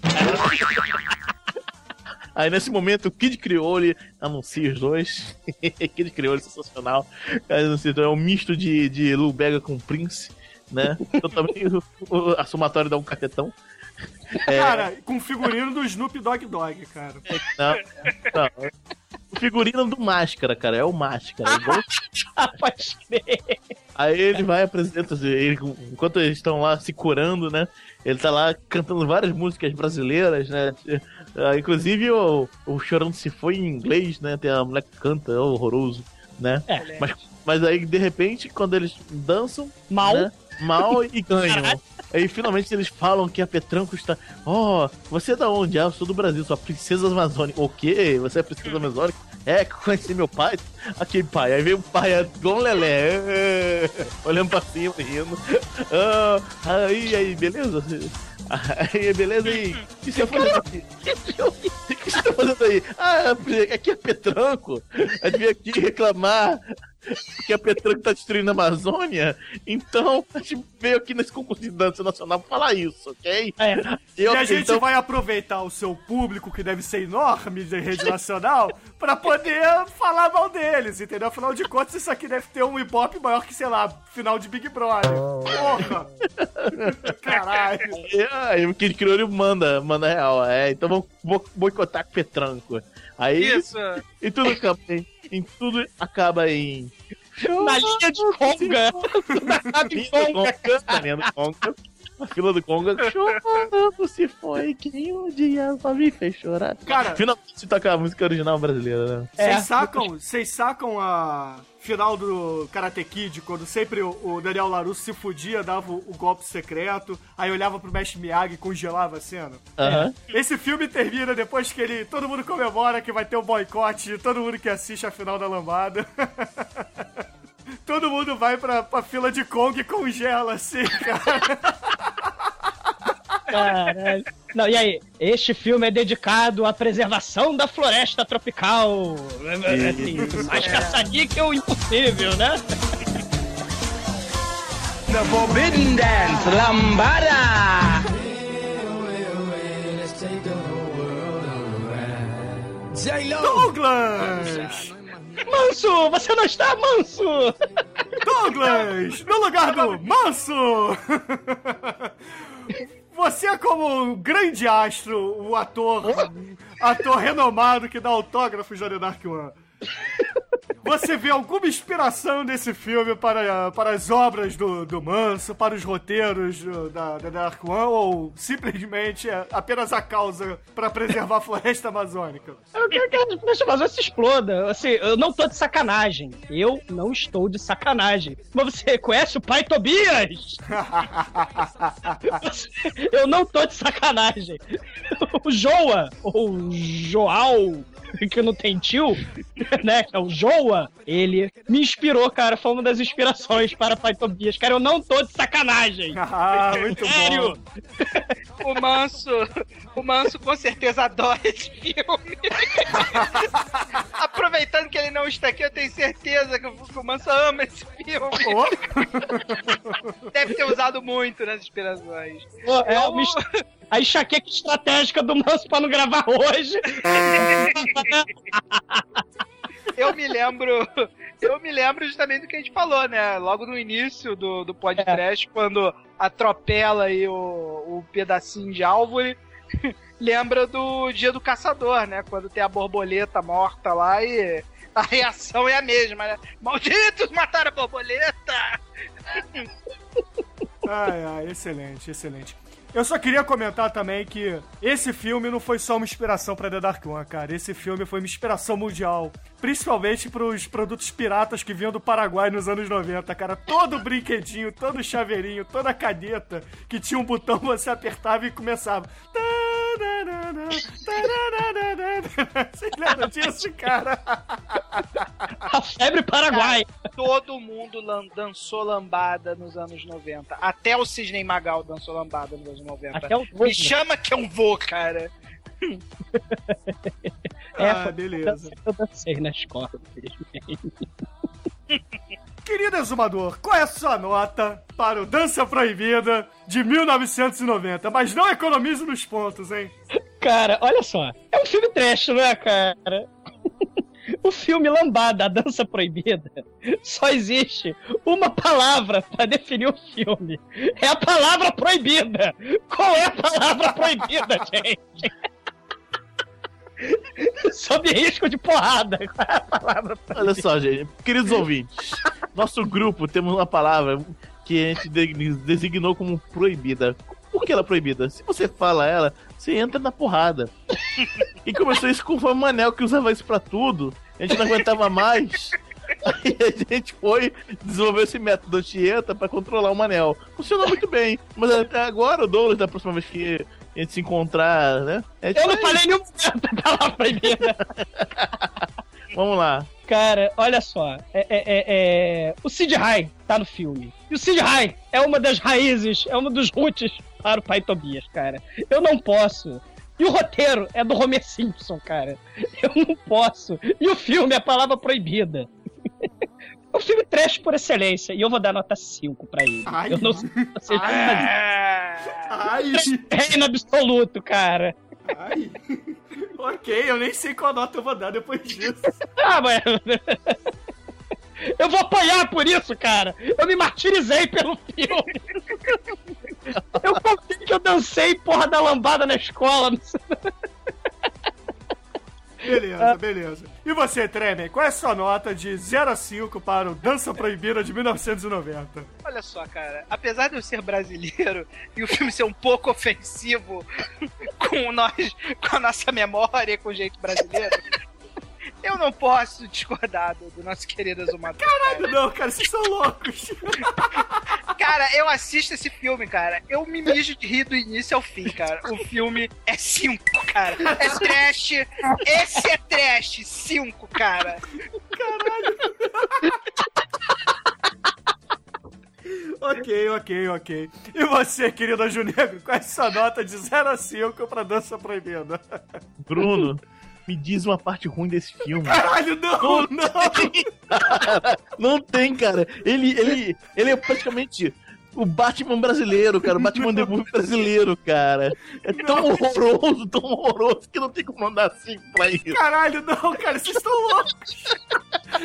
Aí nesse momento o Kid Creole anuncia os dois. Kid Creole sensacional. Anuncia, então, é um misto de, de Lou Bega com Prince, né? Então também o, o, a somatória dá um cafetão. É, Cara, com figurino do Snoop Dogg Dogg, cara. não, não. O figurino do Máscara, cara, é o Máscara. igual- pode crer. Aí ele vai apresenta, ele, enquanto eles estão lá se curando, né? Ele tá lá cantando várias músicas brasileiras, né? Ah, inclusive o, o Chorão se foi em inglês, né? Tem a mulher que canta, é horroroso, né? É. Mas, mas aí, de repente, quando eles dançam, Mal. né? Mal e ganham. Aí finalmente eles falam que a Petranco está. Ó, você é da onde? Ah, eu sou do Brasil, sou a princesa amazônica. O quê? Você é a princesa amazônica? É, conheci meu pai. Aqui, pai. Aí veio o pai, é um lelé. é, olhando pra cima, rindo. Ah, aí, aí, beleza? Aí, beleza? E o que você tá fazendo aqui? O que você tá fazendo aí? Ah, aqui é Petranco. A gente veio aqui reclamar que a Petranco tá destruindo a Amazônia. Então, a gente veio aqui nesse concurso de dança nacional pra falar isso, ok? É. Eu, e a gente então, vai aproveitar o seu público, que deve ser enorme de rede nacional, pra poder falar mal deles, entendeu? Afinal de contas, isso aqui deve ter um ibope maior que, sei lá, final de Big Brother. Porra! Caralho! Aí o Kid Crioulo manda, manda real. É, então vamos bo- boicotar com Petranco. Aí, Isso. e tudo acaba em, em tudo acaba em Na linha de conga. Linha de conga. Do Conga. Na fila do Conga. Chorando se foi que um dia só me fez chorar. Cara- Finalmente se toca a música original brasileira, né? Vocês É. sacam, vocês sacam a final do Karate Kid, quando sempre o, o Daniel LaRusso se fudia, dava o, o golpe secreto, aí olhava pro Mestre Miyagi e congelava a cena? Aham. Esse filme termina depois que ele. Todo mundo comemora que vai ter um boicote de todo mundo que assiste a final da lambada. todo mundo vai pra, pra fila de Kong e congela, assim, cara. Caralho. Não, e aí? Este filme é dedicado à preservação da floresta tropical. Assim, mais caça-níquel impossível, né? The Forbidden Dance Lambada. Douglas! Manso, você não está manso! Douglas! No lugar do Manso! Você, como um grande astro, o ator, ator renomado que dá autógrafos The Dark One, você vê alguma inspiração nesse filme para, para as obras do, do Manso, para os roteiros do- da, da Dark One, ou simplesmente é apenas a causa para preservar a floresta amazônica? Eu quero que a floresta amazônica se exploda. Assim, eu não tô de sacanagem. Eu não estou de sacanagem. Mas você conhece o pai Tobias? Eu não tô de sacanagem. O Joa, ou Joal, que não tem tio, né? Que é o Joa, ele me inspirou, cara. Foi uma das inspirações para Pai Tobias. Cara, eu não tô de sacanagem. ah, muito Sério? bom. O Manso, o Manso com certeza adora esse filme. Aproveitando que ele não está aqui, eu tenho certeza que o o Manso ama esse filme. Oh. Deve ter usado muito nas inspirações. É Eu- uma a enxaqueca estratégica do Manso pra não gravar hoje. Eu me lembro. Eu me lembro justamente do que a gente falou, né? Logo no início do, do podcast, quando atropela aí o, o pedacinho de árvore. Lembra do dia do caçador, né? Quando tem a borboleta morta lá e a reação é a mesma, né? Malditos mataram a borboleta! Ai, ai, excelente, excelente. Eu só queria comentar também que esse filme não foi só uma inspiração pra The Dark One, cara. Esse filme foi uma inspiração mundial. Principalmente pros produtos piratas que vinham do Paraguai nos anos 90, cara. Todo brinquedinho, todo chaveirinho, toda caneta que tinha um botão, você apertava e começava. Vocês lembram disso, cara? A febre paraguai. Todo mundo dançou lambada nos anos 90. Até o Sidney Magal dançou lambada nos anos 90. Até o Me chama que eu vou, cara. É, Ah, beleza. Eu dancei na escola, infelizmente. Querido exumador, qual é a sua nota para o Dança Proibida de 1990? Mas não economize nos pontos, hein? Cara, olha só. É um filme trash, não é, cara? O filme Lambada, a Dança Proibida, só existe uma palavra pra definir o filme. É a palavra proibida. Qual é a palavra proibida, gente? Sob risco de porrada. Qual é a palavra? Olha só, gente. Queridos ouvintes, nosso grupo temos uma palavra que a gente de- designou como proibida. Por que ela é proibida? Se você fala ela, você entra na porrada. E começou isso com o Manel, que usava isso pra tudo. A gente não aguentava mais. Aí a gente foi desenvolver esse método Anchieta pra controlar o Manel. Funcionou muito bem. Mas até agora, o Douglas, da próxima vez que a gente se encontrar, né? a gente Eu não falei nenhuma palavra proibida. Vamos lá. Cara, olha só. É, é- é- é- O Sid Rai tá no filme. E o Sid Rai é uma das raízes, é uma dos roots para o pai Tobias, cara. Eu não posso. E o roteiro é do Homer Simpson, cara. Eu não posso. E o filme é a palavra proibida. É um filme trash por excelência. E eu vou dar nota 5 pra ele. Ai. Eu não sei se vocês Ai, Reino absoluto, cara. ai. ok, eu nem sei qual nota eu vou dar depois disso. Ah, mas. Eu vou apanhar por isso, cara! Eu me martirizei pelo filme! Eu contei que eu dancei porra da lambada na escola. Beleza, beleza. E você, Tremer, qual é a sua nota de 0 a 5 para o Dança Proibida de 1990? Olha só, cara, apesar de eu ser brasileiro e o filme ser um pouco ofensivo com nós, com a nossa memória e com o jeito brasileiro, eu não posso discordar do, do nosso querido Azumador. Caralho, não, cara, vocês são loucos. Cara, eu assisto esse filme, cara. Eu me mijo de rir do início ao fim, cara. O filme é 5, cara. É trash. Esse é trash. 5, cara. ok, ok, ok. E você, querido Anjo Negro, qual é a sua nota de 0 a 5 pra Dança Proibida? Bruno, me diz uma parte ruim desse filme. Caralho, não, não! Não tem, cara. Ele, ele, ele é praticamente o Batman brasileiro, cara. O Batman The Movie brasileiro, cara. É tão horroroso, tão horroroso que não tem como mandar assim pra isso. Caralho, não, cara, vocês estão loucos!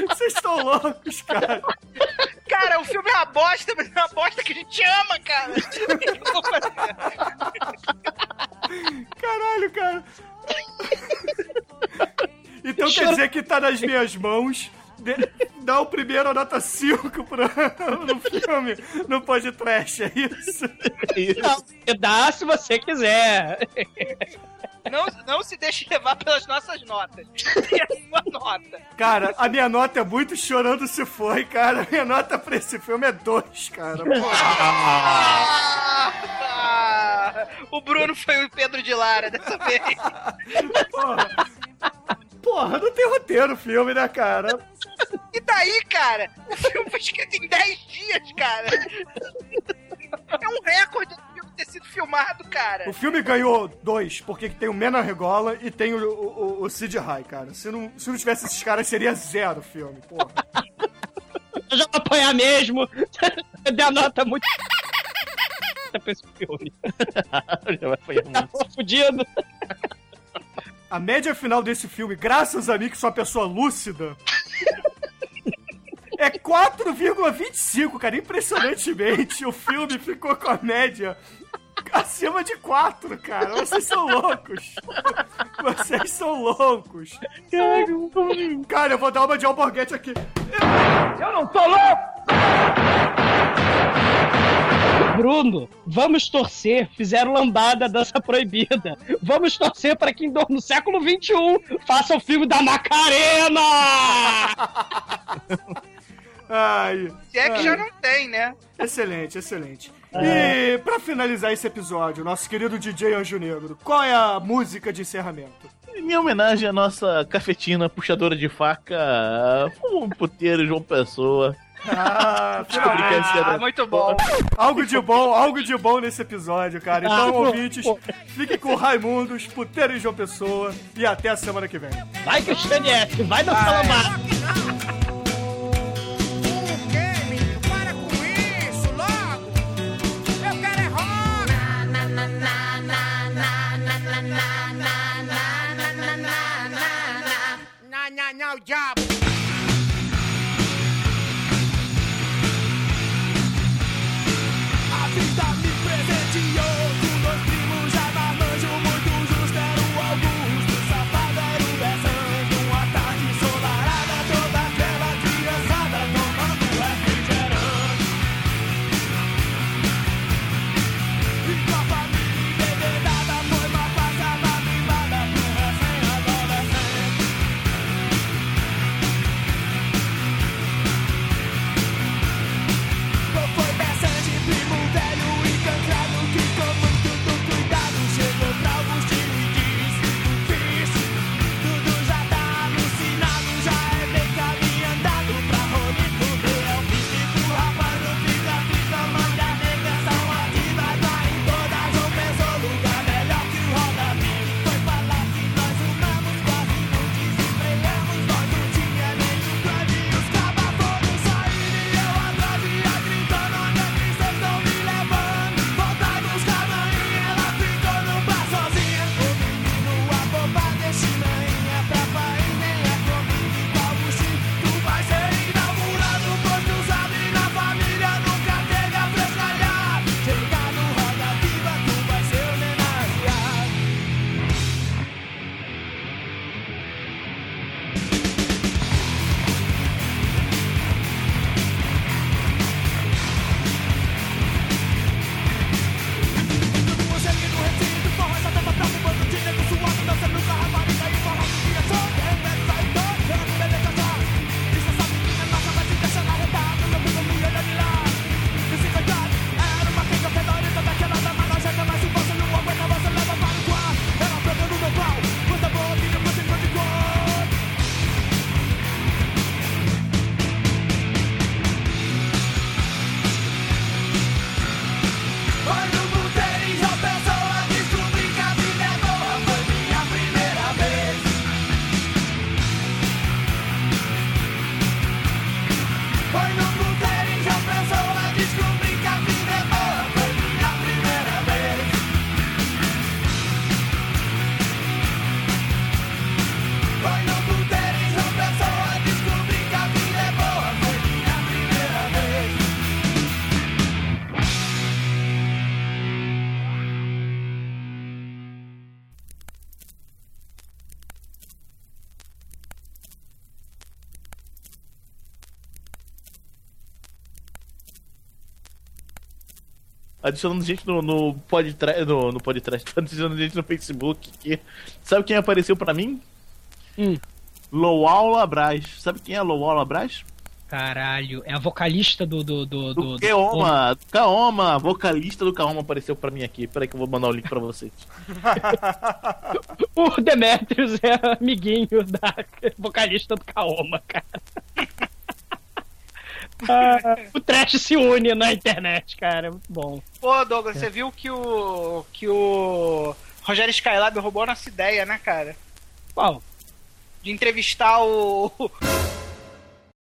Vocês estão loucos, cara! Cara, o filme é uma bosta, mas é uma bosta que a gente ama, cara. Caralho, cara! Então quer dizer que tá nas minhas mãos. de- Dá o primeiro a nota 5 pro, no filme, no podcast, é isso? Não, dá se você quiser. Não, não se deixe levar pelas nossas notas. Tem a sua nota. Cara, a minha nota é muito chorando se foi, cara. A minha nota pra esse filme é 2, cara. Porra. O Bruno foi o Pedro de Lara dessa vez. Porra. Porra, não tem roteiro o filme, né, cara? E daí, cara? O filme foi escrito em 10 dias, cara. É um recorde do filme ter sido filmado, cara. O filme ganhou dois, porque tem o Mena Regola e tem o, o, o Sid High, cara. Se não, se não tivesse esses caras, seria zero o filme, porra. Eu já vou apanhar mesmo. Eu dei a nota muito. Tá fudido. A média final desse filme, graças a mim que sou uma pessoa lúcida, é 4,25, cara. Impressionantemente, o filme ficou com a média acima de 4, cara. Vocês são loucos. Vocês são loucos. Cara, eu vou dar uma de alborguete aqui. Bruno, vamos torcer, fizeram lambada dança proibida. Vamos torcer para que no século XXI faça o filme da Macarena! ai, Se é que ai. já não tem, né? Excelente, excelente. É. E para finalizar esse episódio, nosso querido DJ Anjo Negro, qual é a música de encerramento? Em homenagem à nossa cafetina puxadora de faca, um puteiro João Pessoa. Ah, ah, muito bom. Algo de bom, algo de bom nesse episódio, cara. Então, ah, ouvintes, pô. fiquem com Raimundos, Puteiro e João Pessoa e até a semana que vem. Vai, Cristianete, vai no Salamar. Now, job. adicionando gente no, no podcast, no, no podcast, adicionando gente no Facebook. Que... Sabe quem apareceu pra mim? Hum. Loal Sabe quem é Loal Braz? Caralho, é a vocalista do. Do, do, do, do do... Kaoma, vocalista do Kaoma apareceu pra mim aqui. Peraí que eu vou mandar o link pra vocês. o Demetrius é amiguinho da vocalista do Kaoma, cara. ah, o trash se une na internet, cara. É muito bom. Pô, Douglas, é. você viu que o. que o. Rogério Skylab roubou a nossa ideia, né, cara? Qual? De entrevistar o.